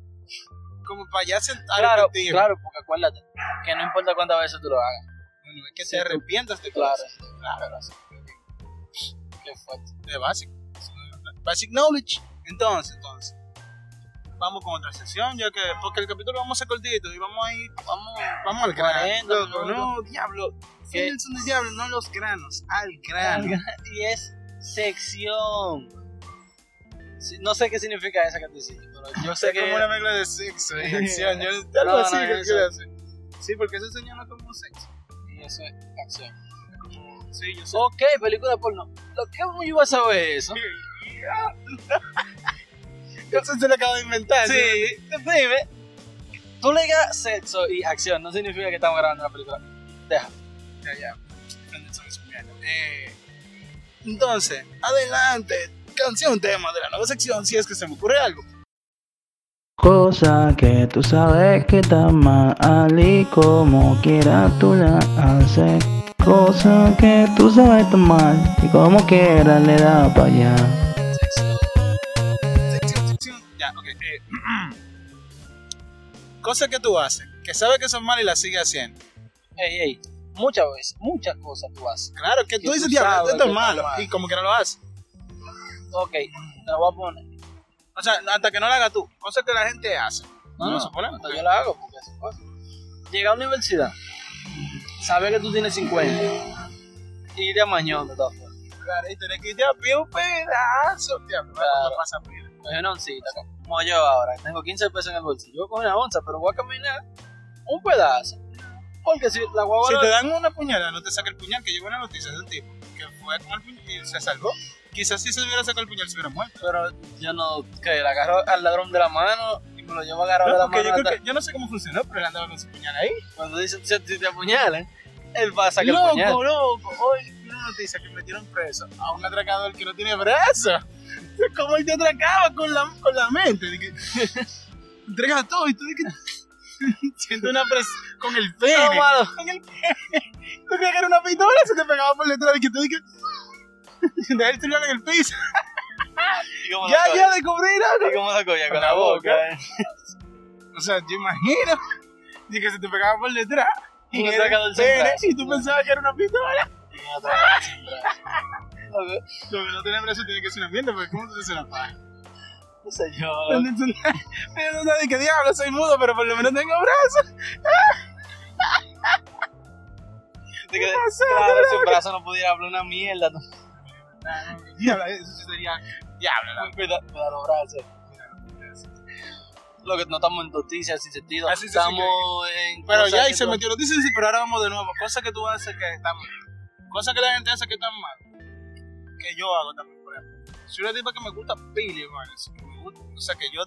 A: Como para ya ser
B: Claro,
A: arrepentido.
B: claro, porque acuérdate que no importa cuántas veces tú lo hagas.
A: Bueno, es que
B: Sí,
A: te arrepientas de
B: Claro,
A: cosas.
B: claro. así. Qué fuerte.
A: De básico. Basic knowledge. Entonces, entonces. Vamos con otra sesión, ya que. Porque el capítulo vamos a ser cortito y vamos a ir.
B: Vamos.
A: Vamos al grano.
B: 40
A: Loco,
B: minutos.
A: no, diablo.
B: ¿Qué?
A: Fíjense del diablo, no los granos, al grano.
B: Y es sección. Sí, no sé qué significa esa pero yo sé
A: Es
B: que.
A: como una mezcla de sexo y acción. Yo, algo
B: No,
A: así
B: no,
A: que
B: eso.
A: quiere decir. Sí, porque ese señor no es como sexo.
B: Y eso es acción.
A: Sí, yo sé.
B: Ok, película porno. Lo que yo iba a saber eso.
A: Eso se lo acabo de inventar.
B: Sí, dime. Tú le digas sexo y acción, no significa que estamos grabando una película. Deja.
A: Ya, ya. Eh, entonces, adelante. Canción tema de la nueva sección, si es que se me ocurre algo.
C: Cosa que tú sabes que está mal y como quiera tú la haces. Cosa que tú sabes que está mal y como quiera le da para allá.
A: Sección, sección. Ya, ok. eh, cosas que tú haces, que sabes que son malas y las sigues haciendo.
B: Ey, ey. Muchas veces, muchas cosas tú haces.
A: Claro, que
B: Que
A: tú
B: tú
A: dices, diablo, esto
B: que
A: es
B: está
A: malo.
B: mal.
A: Y como que no lo haces.
B: Ok, te lo voy a poner.
A: O sea, hasta que no lo hagas tú. Cosas que la gente hace.
B: No,
A: No,
B: no, hasta
A: porque-
B: yo la hago porque es fácil. Llega a la universidad, sabe que tú tienes 50 y de mañana de todas formas.
A: Claro, y tenés que irte a pie un pedazo. Diablo,
B: Claro.
A: ¿cómo pasa pila?
B: Coge una oncita, como yo ahora, tengo 15 pesos en el bolsillo. Yo cojo una onza, pero voy a caminar un pedazo. Porque si la guagua
A: Si
B: no-
A: te dan una puñalada, no te saca el puñal, que llegó una noticia de un tipo que fue con el puñal y se salvó. Quizás si se hubiera sacado el puñal se hubiera muerto.
B: Pero yo no, que le agarro al ladrón de la mano y me lo llevo agarrado
A: No,
B: de la
A: porque
B: mano.
A: yo, creo que, yo no sé cómo funcionó, pero él andaba con su puñal ahí.
B: Cuando dicen si te apuñalan, él va a sacar el
A: loco,
B: puñal.
A: loco. Hoy vi una noticia que metieron preso a un atracador que no tiene brazo. ¿Cómo él te atracaba con la, con la mente? Entrega todo y tú de que siente una presión con el pene.
B: No,
A: con el pene. Tú creías que era una pistola se te pegaba por detrás y que tú de que deja el celular en el piso.
B: ¿Y
A: Ya, ya,
B: coge?
A: descubrir
B: ¿Y cómo lo coge? Con la boca.
A: boca.
B: eh.
A: O sea, yo imagino de que se te pegaba por detrás. Y, era
B: atracador
A: el pene, y tú pensabas que era una pistola.
B: Y
A: Lo que no tiene brazo tiene que ser una mierda, porque ¿cómo tú te haces una paja?
B: No sé yo.
A: Pero no de que diablo, soy mudo, pero por lo menos tengo brazos.
B: De que, claro, sin brazo no pudiera hablar una mierda.
A: Eso sería diablo. la-
B: Cuida, cuida los brazos. Lo que no estamos en noticias sin sentido.
A: Ah, sí, sí, sí,
B: estamos en.
A: Pero ya, y se
B: tú-
A: metió noticia, sí, pero ahora vamos de nuevo. Cosas que tú haces que están mal. Cosas que la gente hace que están mal. Que yo hago también, por ejemplo. Soy una tipa que me gusta pili, hermano. eso, que me gusta- O sea, que yo.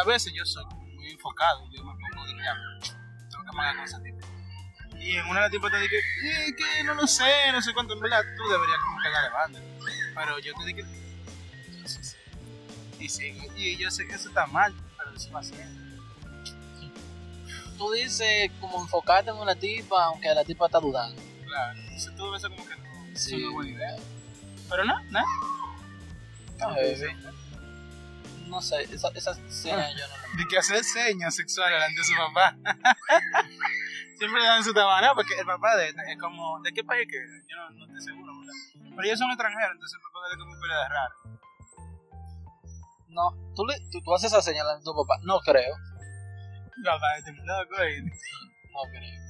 A: A veces yo soy muy enfocado. Yo me pongo de diablo. Tengo que mandar cosas tipo. Y en una de las tipas te dije, eh, que no lo sé, no sé cuánto. En verdad, tú deberías como que darle banda. Pero yo te dije. Y sí, y yo sé que eso está mal, pero eso va haciendo.
B: Tú dices como enfocarte en una tipa, aunque la tipa está dudando.
A: Claro, entonces tú ves como que no,
B: Sí.
A: no es buena idea. Pero no, no.
B: Ah, baby. No sé, esa, esa seña yo no la
A: De que hacer señas sexuales delante de su papá. Siempre le dan su tabana porque el papá de es como, ¿de qué país que? Yo no, no estoy seguro, ¿verdad? Pero ellos son extranjeros, entonces el papá es como un pelea de raro.
B: No, ¿tú, le, tú, tú haces esa señal a tu papá. No creo.
A: El papá este loco y...
B: No creo.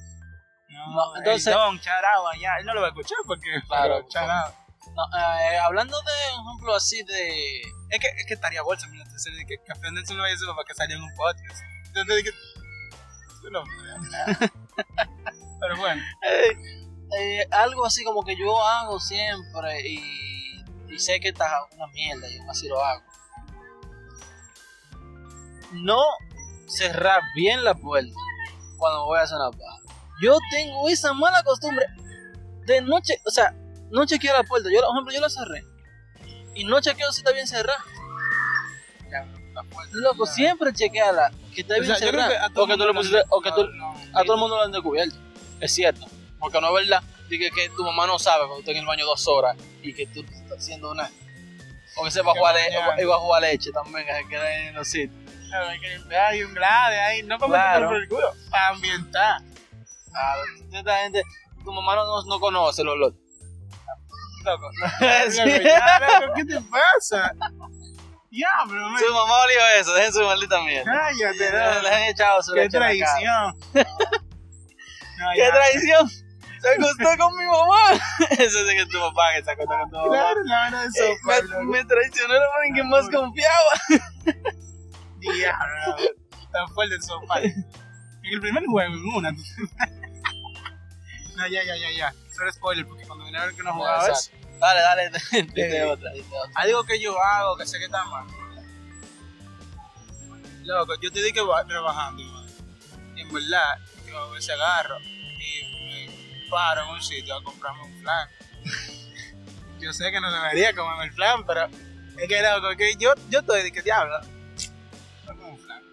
A: No,
B: No, entonces-
A: don, charao allá, él no lo va a escuchar porque,
B: Claro,
A: charao.
B: No, eh, hablando de un ejemplo así de.
A: Es que, es que estaría bolsa, mira, entonces de que Café Anderson no vaya a su papá que salió en un podcast. Entonces tú no, pero bueno,
B: Eh, eh, algo así como que yo hago siempre y, y sé que está una mierda y aún así lo hago. No cerrar bien la puerta cuando voy a hacer una paja. Yo tengo esa mala costumbre de noche, o sea, no chequear la puerta. Yo, por ejemplo, yo la cerré y no chequeo si está bien cerrada.
A: ya, la puerta.
B: Loco, siempre chequeala que esté
A: O
B: bien
A: sea,
B: cerrada.
A: que a todo
B: O que tú le pusiste, o que tú,
A: no, no,
B: a todo el mundo lo han descubierto. Es cierto. Porque no es verdad Dije que tu mamá no sabe cuando estás en el baño dos horas y que tú estás haciendo una. O que se va a
A: Que
B: jugar, le- iba a jugar leche también, que se queda en los sitios.
A: Claro, hay que limpiar, hay un glade ahí, no para
B: Claro.
A: por el culo, para ambientar.
B: Ah, esta gente, tu mamá no, no, no conoce el olor.
A: Loco,
B: Sí.
A: loco, ya, loco, ¿qué te pasa? Diablo, me
B: Su mamá olió eso, dejen su maldita mierda.
A: cállate,
B: Le
A: loco.
B: han echado su
A: Qué
B: la
A: traición. No,
B: ¡Qué
A: ya.
B: traición! Se acostó con mi mamá. Eso es de que tu papá que se acostó con tu mamá.
A: Claro, la verdad es
B: Eh,
A: sopa,
B: me,
A: loco.
B: me traicionó el hombre en que más confiaba.
A: Diablo. Tan fuerte el sopa. En el primer juego, en una. No, ya, ya, ya, ya. Eso era spoiler, porque cuando vine a ver que no jugaba eso.
B: Exacto. Dale, dale, dite
A: Eh.
B: otra, dite otra.
A: Algo que yo hago que sé que está mal. Loco, yo te di que va trabajando. Y en verdad, yo a veces agarro y me paro en un sitio a comprarme un flan. yo sé que no debería comerme el flan, pero es que loco, que yo, yo estoy de que diablo. No como un flan.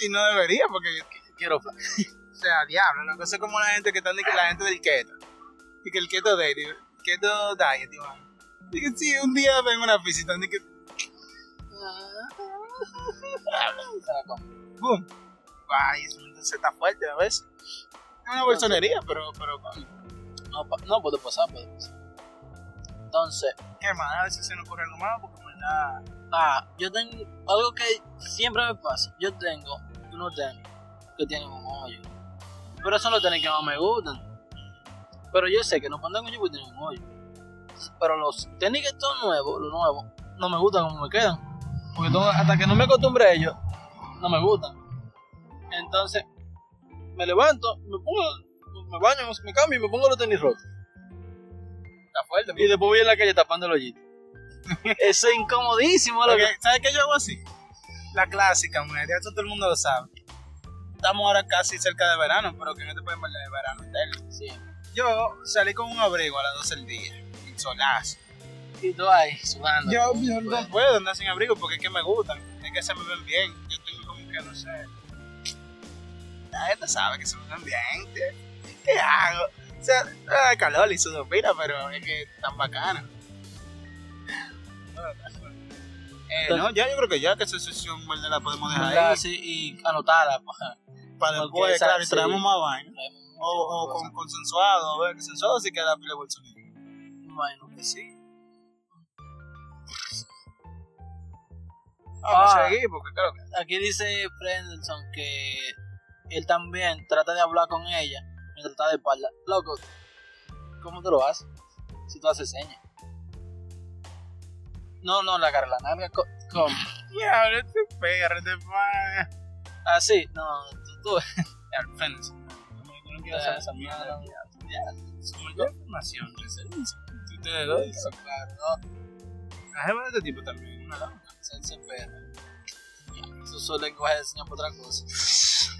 A: Y no debería porque quiero flan. o sea, diablo, eso es como la gente que que la gente del keto. Y que el keto digo, keto diet, Iván. Dije, sí, un día vengo a una visita, y que boom. Ay, se está fuerte a veces. Es una bolsonería, pero, pero,
B: No, no puede pasar, puede pasar. Entonces,
A: ¿qué más? A veces se nos ocurre algo más porque en verdad.
B: ah, yo tengo algo que siempre me pasa. Yo tengo unos tenis que tienen un hoyo. Pero son los tenis que más me gustan. Pero yo sé que no ponen hoyo porque tienen un hoyo. Pero los tenis que son nuevos, los nuevos, no me gustan como me quedan. Porque todo- hasta que no me acostumbre a ellos, no me gustan. Entonces, me levanto, me pongo, me baño, me cambio y me pongo los tenis rotos.
A: Está fuerte.
B: Y después voy en la calle tapando el hoyito. Eso es incomodísimo, lo que...
A: ¿Sabes qué yo hago así? La clásica, mujer, ya todo el mundo lo sabe. Estamos ahora casi cerca de verano, pero que no te pueden ver de verano entero.
B: Sí.
A: Yo salí con un abrigo a las 12 del día, en solazo.
B: Y tú ahí, sudando.
A: Yo, no puedo andar sin abrigo porque es que me gustan, es que se me ven bien. Yo tengo como que, no sé. La gente sabe que se me ven bien. ¿Qué, qué hago? O sea, hay calor y sudo pila, pero es que tan bacana. Eh, no, ya yo creo que ya que esa sesión ¿verdad? la podemos dejar ahí.
B: Sí, y anotada. pa.
A: Para
B: porque
A: después,
B: esa-
A: claro, y
B: sí.
A: traemos más vaina. O, o con consensuado, a ver, que consensuado sí queda pila bolsonaro.
B: Bueno, que sí.
A: Vamos
B: Ah.
A: a seguir, porque claro,
B: Aquí dice Frendelson que él también trata de hablar con ella mientras está de espalda. Loco, ¿cómo tú lo haces? Si tú haces señas. No, no, la cara, la nalga. ¿Cómo?
A: diablo, este perro, este pana.
B: Así, no, tú, tú.
A: Ya, Fénix. Yo no quiero hacer esa mierda. Es una información de servicio. Si ustedes dos,
B: Claro, no.
A: la jefa de este tipo también, una loca.
B: Se, perra. Ya, es solo lenguaje de señas para otra cosa.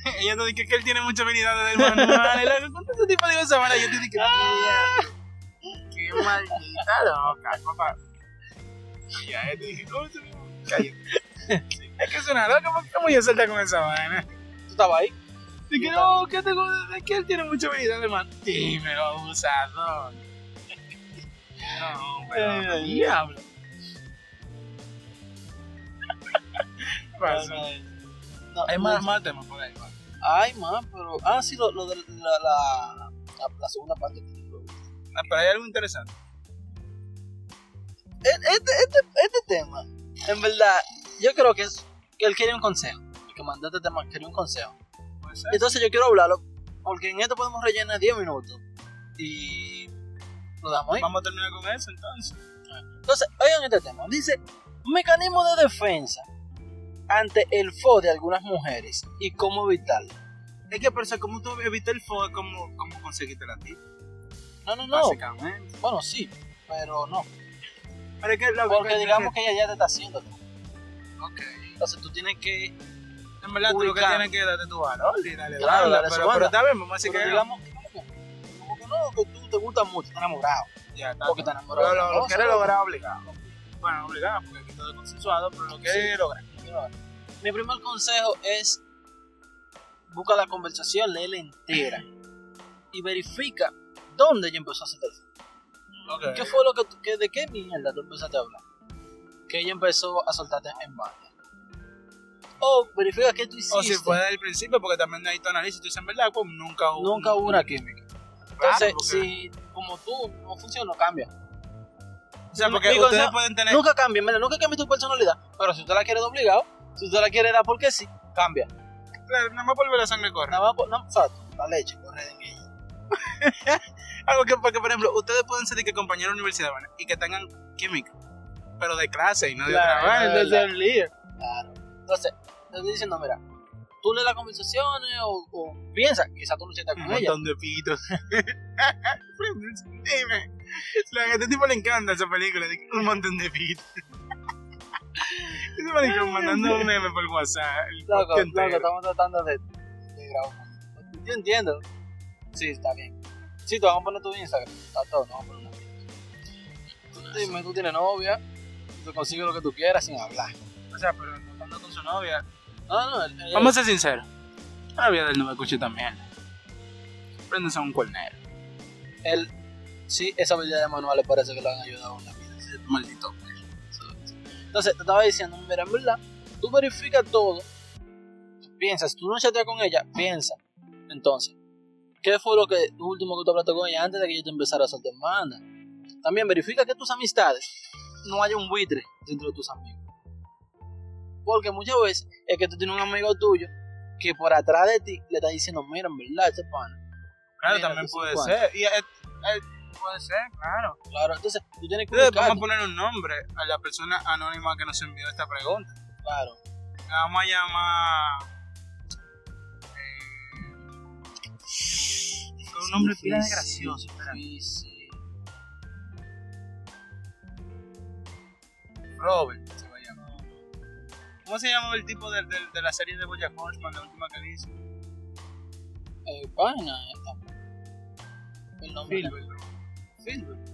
A: Ella no dice que él tiene mucha habilidad del manual. ¿cuánto ese tipo digo esa manera? Yo te dije que. Qué maldita loca, papá. Ya, este dije, ¿cómo se? Cállate. Es que es una loca, ¿por qué ¿cómo yo salta con esa vaina?
B: ¿Tú estabas ahí?
A: Que no, ¿qué tengo? Es que él tiene mucha habilidad de man. Dímelo, abusador. No, pero
B: Ay,
A: diablo. Pasa.
B: No,
A: Hay
B: no,
A: más, más temas por ahí, va.
B: Hay más, pero. Ah, sí, lo, lo de la, la, la, la segunda parte.
A: Ah, Pero hay algo interesante.
B: E- Este, este, este tema, en verdad, yo creo que es que él quería un consejo. El que mandó este tema quería un consejo. Entonces yo quiero hablarlo, porque en esto podemos rellenar 10 minutos. Y lo damos ahí.
A: Vamos a terminar con eso entonces.
B: Entonces, oigan este tema. Dice, mecanismo de defensa ante el FO de algunas mujeres y cómo evitarlo.
A: Es que, pero, o sea, como tú evitas el fuego, como, como conseguiste la tip,
B: No, no, no.
A: básicamente.
B: Bueno, sí, pero no.
A: Pero es que lo
B: Porque digamos que ella ya te está haciendo.
A: Ok.
B: Entonces tú tienes que...
A: En verdad, tú lo que tienes que darte tu valor y dale
B: Claro, dale
A: pero, pero está bien, vamos a decir que
B: digamos, como que, como que no, que tú te gusta mucho, estás enamorado.
A: ya está.
B: Porque te enamorado.
A: Pero lo, lo quieres lograr obligado. Bueno, obligado, porque aquí todo es consensuado, pero lo quieres lograr.
B: Mi primer consejo es busca la conversación, léela entera y verifica dónde ella empezó a hacer el
A: Ok.
B: ¿Qué fue lo que, que de qué mierda tú empezaste a hablar? Que ella empezó a soltarte en banda. O verifica qué tú hiciste.
A: O si fue desde el principio, porque también ahí tú analizas y tú dices, en verdad, pues nunca hubo.
B: Nunca hubo una química. Entonces,
A: porque-
B: si como tú no funcionó, cambia.
A: O sea, porque
B: mi
A: ustedes
B: consejo-
A: pueden tener.
B: Nunca cambia, mira, nunca cambia tu personalidad. Pero si usted la quiere de obligado, si usted la quiere dar porque sí, cambia.
A: Claro, nada más por ver la sangre corre.
B: Nada más, por- no, exacto, la leche corre en ella.
A: Algo que, porque, por ejemplo, ustedes pueden ser de que compañeros de universidad ¿vale? y que tengan química, pero de clase y no de
B: Claro,
A: vaina,
B: es
A: entonces.
B: Claro. Entonces, te estoy diciendo, mira, tú lees las conversaciones o, o piensa, quizás tú no sientas
A: Un
B: con ella.
A: montón de pitos. Dime. A este tipo le encanta esa película, de un montón de pitos. Ese maricón mandando un meme por WhatsApp.
B: Loco, loco, estamos tratando de, de grabar. Yo entiendo. Sí, está bien. Sí, te vamos a poner tu Instagram. Está todo, no vamos a poner una. Dime, tú tienes novia, tú consigues lo que tú quieras sin hablar.
A: O sea, pero estando con su novia.
B: No, no,
A: Vamos a ser sinceros. La vida del me escucha también. Préndese a un cuernero.
B: él, sí, esa habilidad de manual le parece que le han ayudado en la vida.
A: Ese maldito.
B: Entonces, te estaba diciendo, mira, en verdad, tú verificas todo, tú piensas, tú no chateas con ella, piensa. Entonces, ¿qué fue lo que lo último que tú hablaste con ella antes de que yo te empezara a soltar manda? También verifica que tus amistades no haya un buitre dentro de tus amigos. Porque muchas veces es que tú tienes un amigo tuyo que por atrás de ti le está diciendo, mira, en verdad, ese pana.
A: Claro,
B: Mira,
A: también puede ser. Y, eh, eh, puede ser, claro.
B: Claro, entonces tú tienes que
A: Entonces, vamos a poner un nombre a la persona anónima que nos envió esta pregunta.
B: Claro.
A: La vamos a llamar. Con un nombre pila de gracioso.
B: difícil.
A: Robert se va a llamar. ¿Cómo se llama el tipo de, de, de la serie de Bojack Horseman, la última que hizo?
B: Eh, vaina esta. El nombre.
A: Filbert. ¿no? Filbert.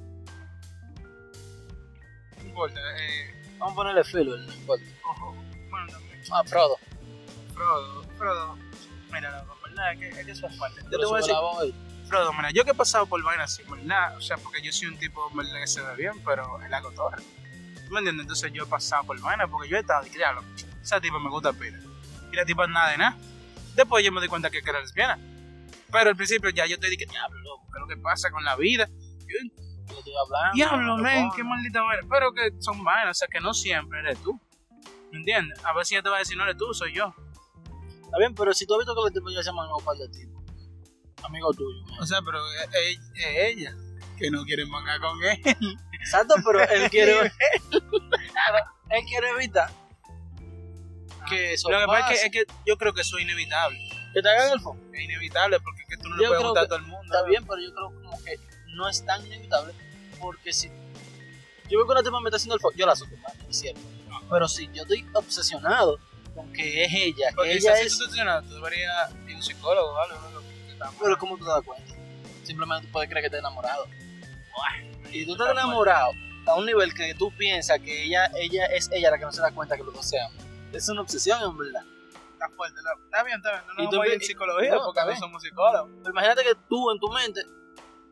A: No importa. Eh,
B: Vamos a ponerle filo, no importa.
A: ojo. Bueno, también.
B: Ah, Frodo.
A: Frodo. Frodo. Mira, en verdad, es que, es que eso es parte. Yo
B: Yo
A: te voy a decir.
B: La.
A: Frodo, mira, yo que he pasado por vainas así, ¿verdad? O sea, porque yo soy un tipo. Que se ve bien, pero él hago torre. ¿Me entiendes? Entonces yo he pasado por vainas porque yo he estado, diablo, esa tipa me gusta pila. Y la tipa nada de nada. Después yo me di cuenta que era lesbiana. Pero al principio ya yo te dije, diablo, loco, ¿qué es lo que pasa con la vida? Yo,
B: Yo estoy hablando.
A: diablo, men, qué maldita vaina. Pero que son vainas, o sea, que no siempre eres tú. ¿Me entiendes? A ver si ella te va a decir, no eres tú, soy yo.
B: Está bien, pero si tú has visto que los tipos ya se llaman un par de tipos. Amigo tuyo.
A: O sea, pero es, ella que no quiere mangar con él.
B: Exacto, pero él quiere. él quiere evitar que eso
A: Lo que pasa es que, es que yo creo que eso es inevitable.
B: que te hagan el fondo.
A: Es inevitable porque es que tú no le
B: Yo
A: puedes
B: creo
A: gustar a todo el mundo.
B: Está bien, pero yo creo como que no es tan inevitable porque si yo veo que una tipa me está haciendo el fondo, yo la man, es cierto. Pero si yo estoy obsesionado con que es ella,
A: Porque
B: ella
A: quizás
B: es.
A: si tú deberías ir a un psicólogo o
B: Pero ¿cómo tú te das cuenta? Simplemente tú puedes creer que estás enamorado. Y tú estás enamorado a un nivel que tú piensas que ella, ella es ella la que no se da cuenta que los dos se aman. Es una obsesión, en verdad.
A: Está fuerte. Está bien, está bien. No
B: Y
A: nos
B: tú
A: vamos a ir en psicología
B: no,
A: porque no somos psicólogos.
B: Pero imagínate que tú, en tu mente,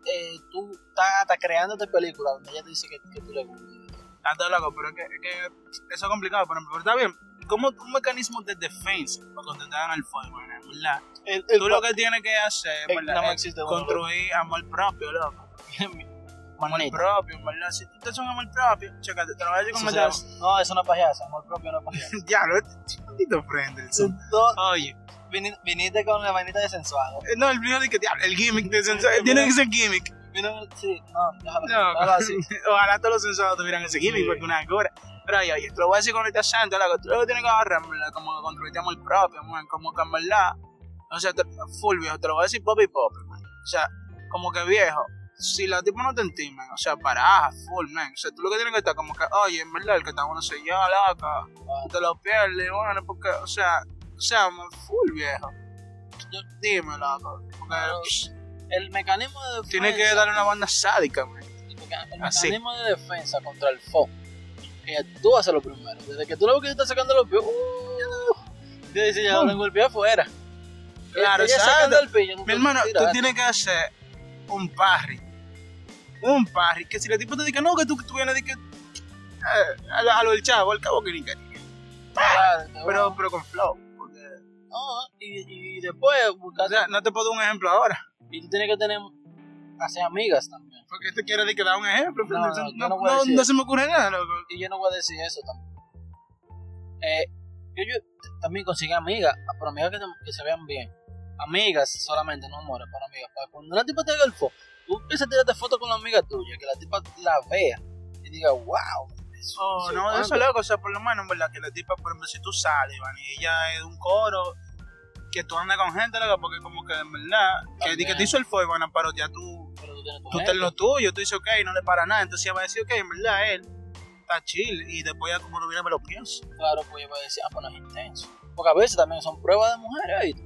B: eh, tú estás, estás creándote películas donde ella te dice que, que tú le gustas.
A: Está todo loco, pero es que, es que eso es complicado. Por ejemplo, pero está bien. Como un mecanismo de defensa para cuando te hagan el fuego, ¿verdad?
B: El, el-
A: Tú lo que tienes que hacer
B: Eh, más
A: es construir amor propio, loco. Amor propio, ¿verdad? Si tú te haces un amor propio, chécate, te lo voy a decir
B: Eso
A: como te
B: llama- No, es una payasa, amor propio no es payasa.
A: Diablo, este chiquitito.
B: No,
A: Oye,
B: vini- viniste con la vainita de sensuado.
A: eh, no, el video de que diablo, el gimmick de sensual. Tiene que ser gimmick.
B: Vino, sí, no, déjalo.
A: No, ojalá todos los sensuados tuvieran ese gimmick,
B: Sí.
A: porque una cura. Oye, oye, te lo voy a decir con este acento. Tú lo que tienes que agarrar. Como que construirte amor propio, man. Como que en verdad. O sea, te- full viejo, te lo voy a decir pop y pop, man. O sea, como que viejo. Si la tipa no te entienden, o sea, paraja, full, man. O sea, tú lo que tienes que estar como que, oye, en verdad, el que está bueno soy yo, loca. Tú te lo pierdes, bueno, porque, o sea, o sea, man, full viejo. Dime, loco. Porque,
B: El mecanismo de defensa.
A: tienes que darle una banda sádica, man.
B: El, meca- el
A: Así.
B: mecanismo de defensa contra el fo. Que tú haces lo primero. Desde que tú lo ves que estás sacando los pies. Uh, te dice, ya tengo el pie afuera.
A: Claro,
B: Ella
A: exacto.
B: sacando el pie.
A: Mi hermano, tú
B: ¿eh?
A: tienes que hacer un parry. Un parry. Que si la tipo te dice no, que tú, tú vienes de que. eh, a, lo- del chavo, al cabo que ni.
B: Claro, te
A: Pero, pero con flow. Porque,
B: No, y, y después
A: o
B: buscar.
A: sea, no te puedo dar un ejemplo ahora.
B: y tú tienes que tener. Hacer amigas también.
A: Porque te quiero decir que dar un ejemplo.
B: No,
A: No,
B: no,
A: no,
B: no a
A: no- se me ocurre nada, loco.
B: Y yo no voy a decir eso tampoco. Eh, yo, yo también consigo amigas, pero amigas que, que se vean bien. Amigas solamente, no amores, para amigas. Para cuando una tipa te haga el fo, tú empiezas a tirarte fotos con la amiga tuya, que la tipa la vea y diga, wow. eso-
A: Oh, no,
B: es
A: eso es loco. O sea, por lo menos, en verdad, que la tipa, por ejemplo, si tú sales, Iván, y ella es de un coro, que tú andas con gente, loco, porque como que en verdad, que,
B: También.
A: que te hizo el fuego, Iván, pero ya tú
B: tú
A: estás en lo tuyo, tú dices, ok, no le para nada. Entonces ella va a decir, ok, en verdad él está chill. Y después ya como lo viene me lo pienso.
B: Claro, pues ella va a decir, ah, pues no es intenso. Porque a veces también son pruebas de mujeres, ¿oíste?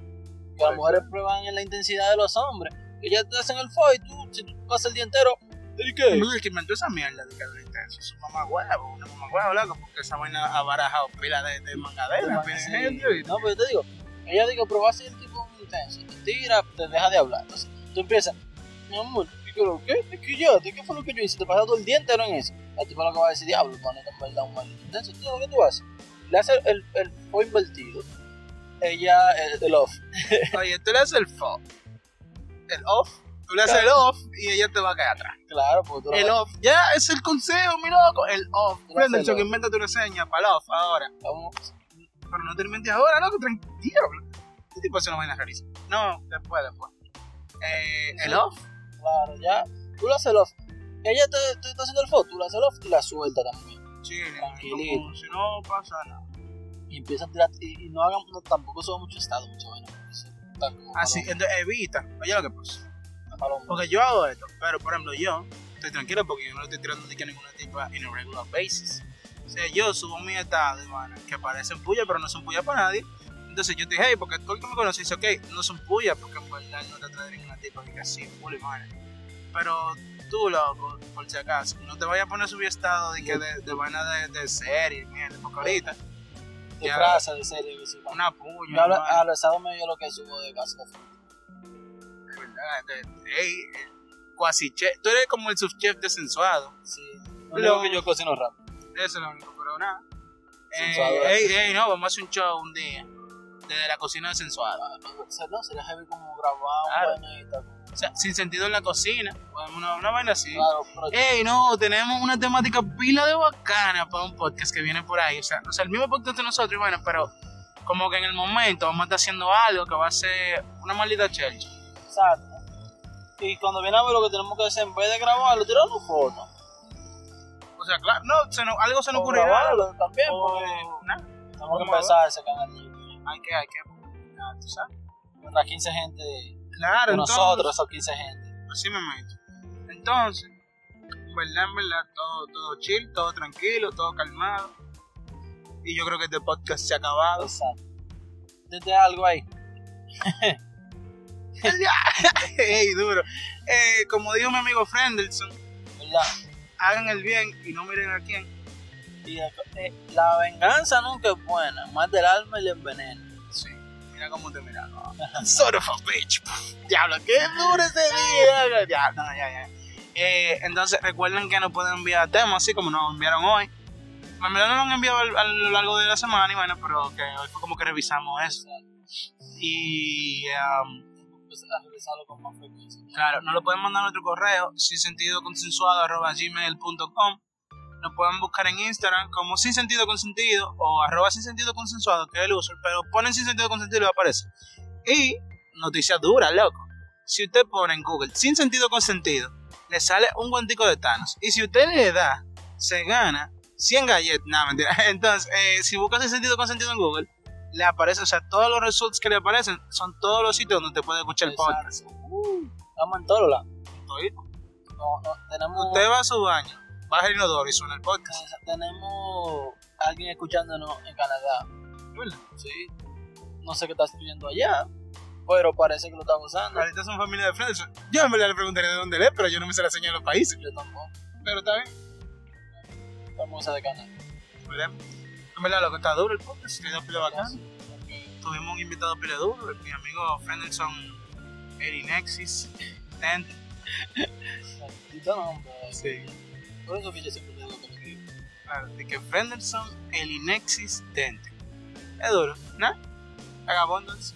B: Que las mujeres prueban en la intensidad de los hombres. Ya te hacen el fo y tú, si tú pasas el día entero, ¿y qué?
A: El que inventó esa mierda de que era intenso es un mamá huevo, una mamá huevo, loco, porque esa vaina ha barajado pila de, de mangadera,
B: Sí.
A: y-
B: No, pero yo te digo, ella digo, pero va a ser el tipo intenso, te tira, te deja de hablar. Entonces, tú empiezas, mi amor, ¿y qué? ¿De qué yo? ¿De qué fue lo que yo hice? Te pasas todo el día entero en eso. La tipa lo que va a decir, diablo, ponete en verdad un maldito intenso. Tío, ¿qué tú haces? Le hace el, el fue invertido. Ella, el, el off.
A: Oye, tú le haces el fo, el off, tú le haces el off y ella te va a caer atrás.
B: Claro, porque tú lo
A: El off, ya es el consejo, mi loco. El off.
B: Tú el
A: que
B: off.
A: invéntate una seña para el off ahora.
B: Vamos,
A: Pero no te inventes ahora, loco, tranquilo. Este tipo hace una vaina rarísima. No, después, después. Eh, el off.
B: Claro, ya. Tú le haces off. Ella te, te está haciendo el foto, tú le haces el off y la suelta también.
A: Sí,
B: Tranquilito.
A: como si no pasa nada.
B: Y empieza a tirar, y, y no hagan, no, tampoco suba mucho estado, mucho bueno.
A: Así,
B: paloma,
A: entonces evita. Oye, lo que pasa. Porque yo hago esto, pero por ejemplo, yo estoy tranquilo porque yo no le estoy tirando ni que a ninguna tipa en un regular basis. O sea, yo subo mi estado, hermano, que parecen puya, pero no son puya para nadie. Entonces yo te dije, hey, porque todo el que me conoce dice, ok, no son puya, porque en verdad no te trae ninguna tipa que así, full, hermano. Pero tú, loco, por si acaso, no te vayas a poner a subir estado de que de, de vaina de, de serie, mierda, porque ahorita,
B: de
A: ya.
B: frase, de serie, que sí.
A: una puya,
B: Yo hablo, a los medio lo que subo de casa de
A: verdad, de- ey, eh, cuasi chef, tú eres como el subchef de sensuado.
B: Sí. No
A: Lo-
B: que yo cocino rápido.
A: Eso es lo único, pero nada. Eh, ey, ey, no, vamos a hacer un show un día. Desde la cocina de sensual.
B: O sea, no, sería heavy como grabado,
A: Claro.
B: un vainita. como-
A: O sea, sin sentido en la cocina. Una, una vaina así.
B: Claro, pero
A: Ey, no, tenemos una temática pila de bacana para un podcast que viene por ahí. O sea, o sea, el mismo podcast de nosotros, y bueno, pero como que en el momento vamos a estar haciendo algo que va a ser una maldita chelcha.
B: exacto. Y cuando viene a ver lo que tenemos que hacer, en vez de grabarlo, tirar una foto.
A: O sea, claro, no, se algo se nos ocurrirá.
B: grabarlo también,
A: O,
B: porque
A: nada,
B: tenemos que empezar ese canal de.
A: Hay que, hay que, nada, tú sabes.
B: Contra 15 gente
A: Claro,
B: de
A: entonces,
B: nosotros, esos 15 gente.
A: así me meto. Entonces, en verdad, en verdad, todo, todo chill, todo tranquilo, todo calmado. Y yo creo que este podcast se ha acabado.
B: Exacto. Desde algo ahí.
A: ¡Ey, duro! Eh, como dijo mi amigo Frendelson,
B: ¿Verdad?
A: hagan el bien y no miren a quién.
B: Y la venganza nunca es buena, más del alma y el envenena.
A: Sí, mira cómo te miraron. Sort of a bitch. Diablo, qué duro ese día. Ya, no, ya, ya. Eh, entonces, recuerden que nos pueden enviar temas, así como nos enviaron hoy. En verdad no lo han enviado al- a lo largo de la semana, y bueno, pero que hoy fue como que revisamos eso. Y, um,
B: Pues a revisarlo con más frecuencia.
A: claro, nos lo pueden mandar a nuestro correo, sin sentido consensuado, arroba gmail.com. Nos pueden buscar en Instagram como sin sentido consentido o arroba sin sentido consensuado, que es el user, pero ponen sin sentido consentido y va a aparecer. Y, noticia dura, loco. Si usted pone en Google sin sentido consentido, le sale un guantico de Thanos. Y si usted le da, se gana 100 galletas. No, mentira. Entonces, eh, si buscas sin sentido consentido en Google, le aparece, o sea, todos los results que le aparecen son todos los sitios donde te puede escuchar el podcast.
B: Estamos en todos lados. No, no, tenemos,
A: Usted va a su baño, baja el inodoro y suena el podcast.
B: tenemos alguien escuchándonos en Canadá.
A: ¿Verdad?
B: Sí. No sé qué está escribiendo allá, pero parece que lo está gozando.
A: Ahorita son familia de Frederickson. Yo en verdad le preguntaría de dónde él es, pero yo no me sé la señal de los países.
B: Yo tampoco.
A: Pero está bien.
B: Famosa de Canadá.
A: Veremos. En verdad, lo que está duro el podcast, da pila bacán. Tuvimos un invitado pila duro, mi amigo Frendelson Erinexis. Tent. Sí.
B: Por eso que yo siempre digo que me.
A: Claro, de que Frendelson Erinexis Tent. Es duro, ¿no? Vagabundos.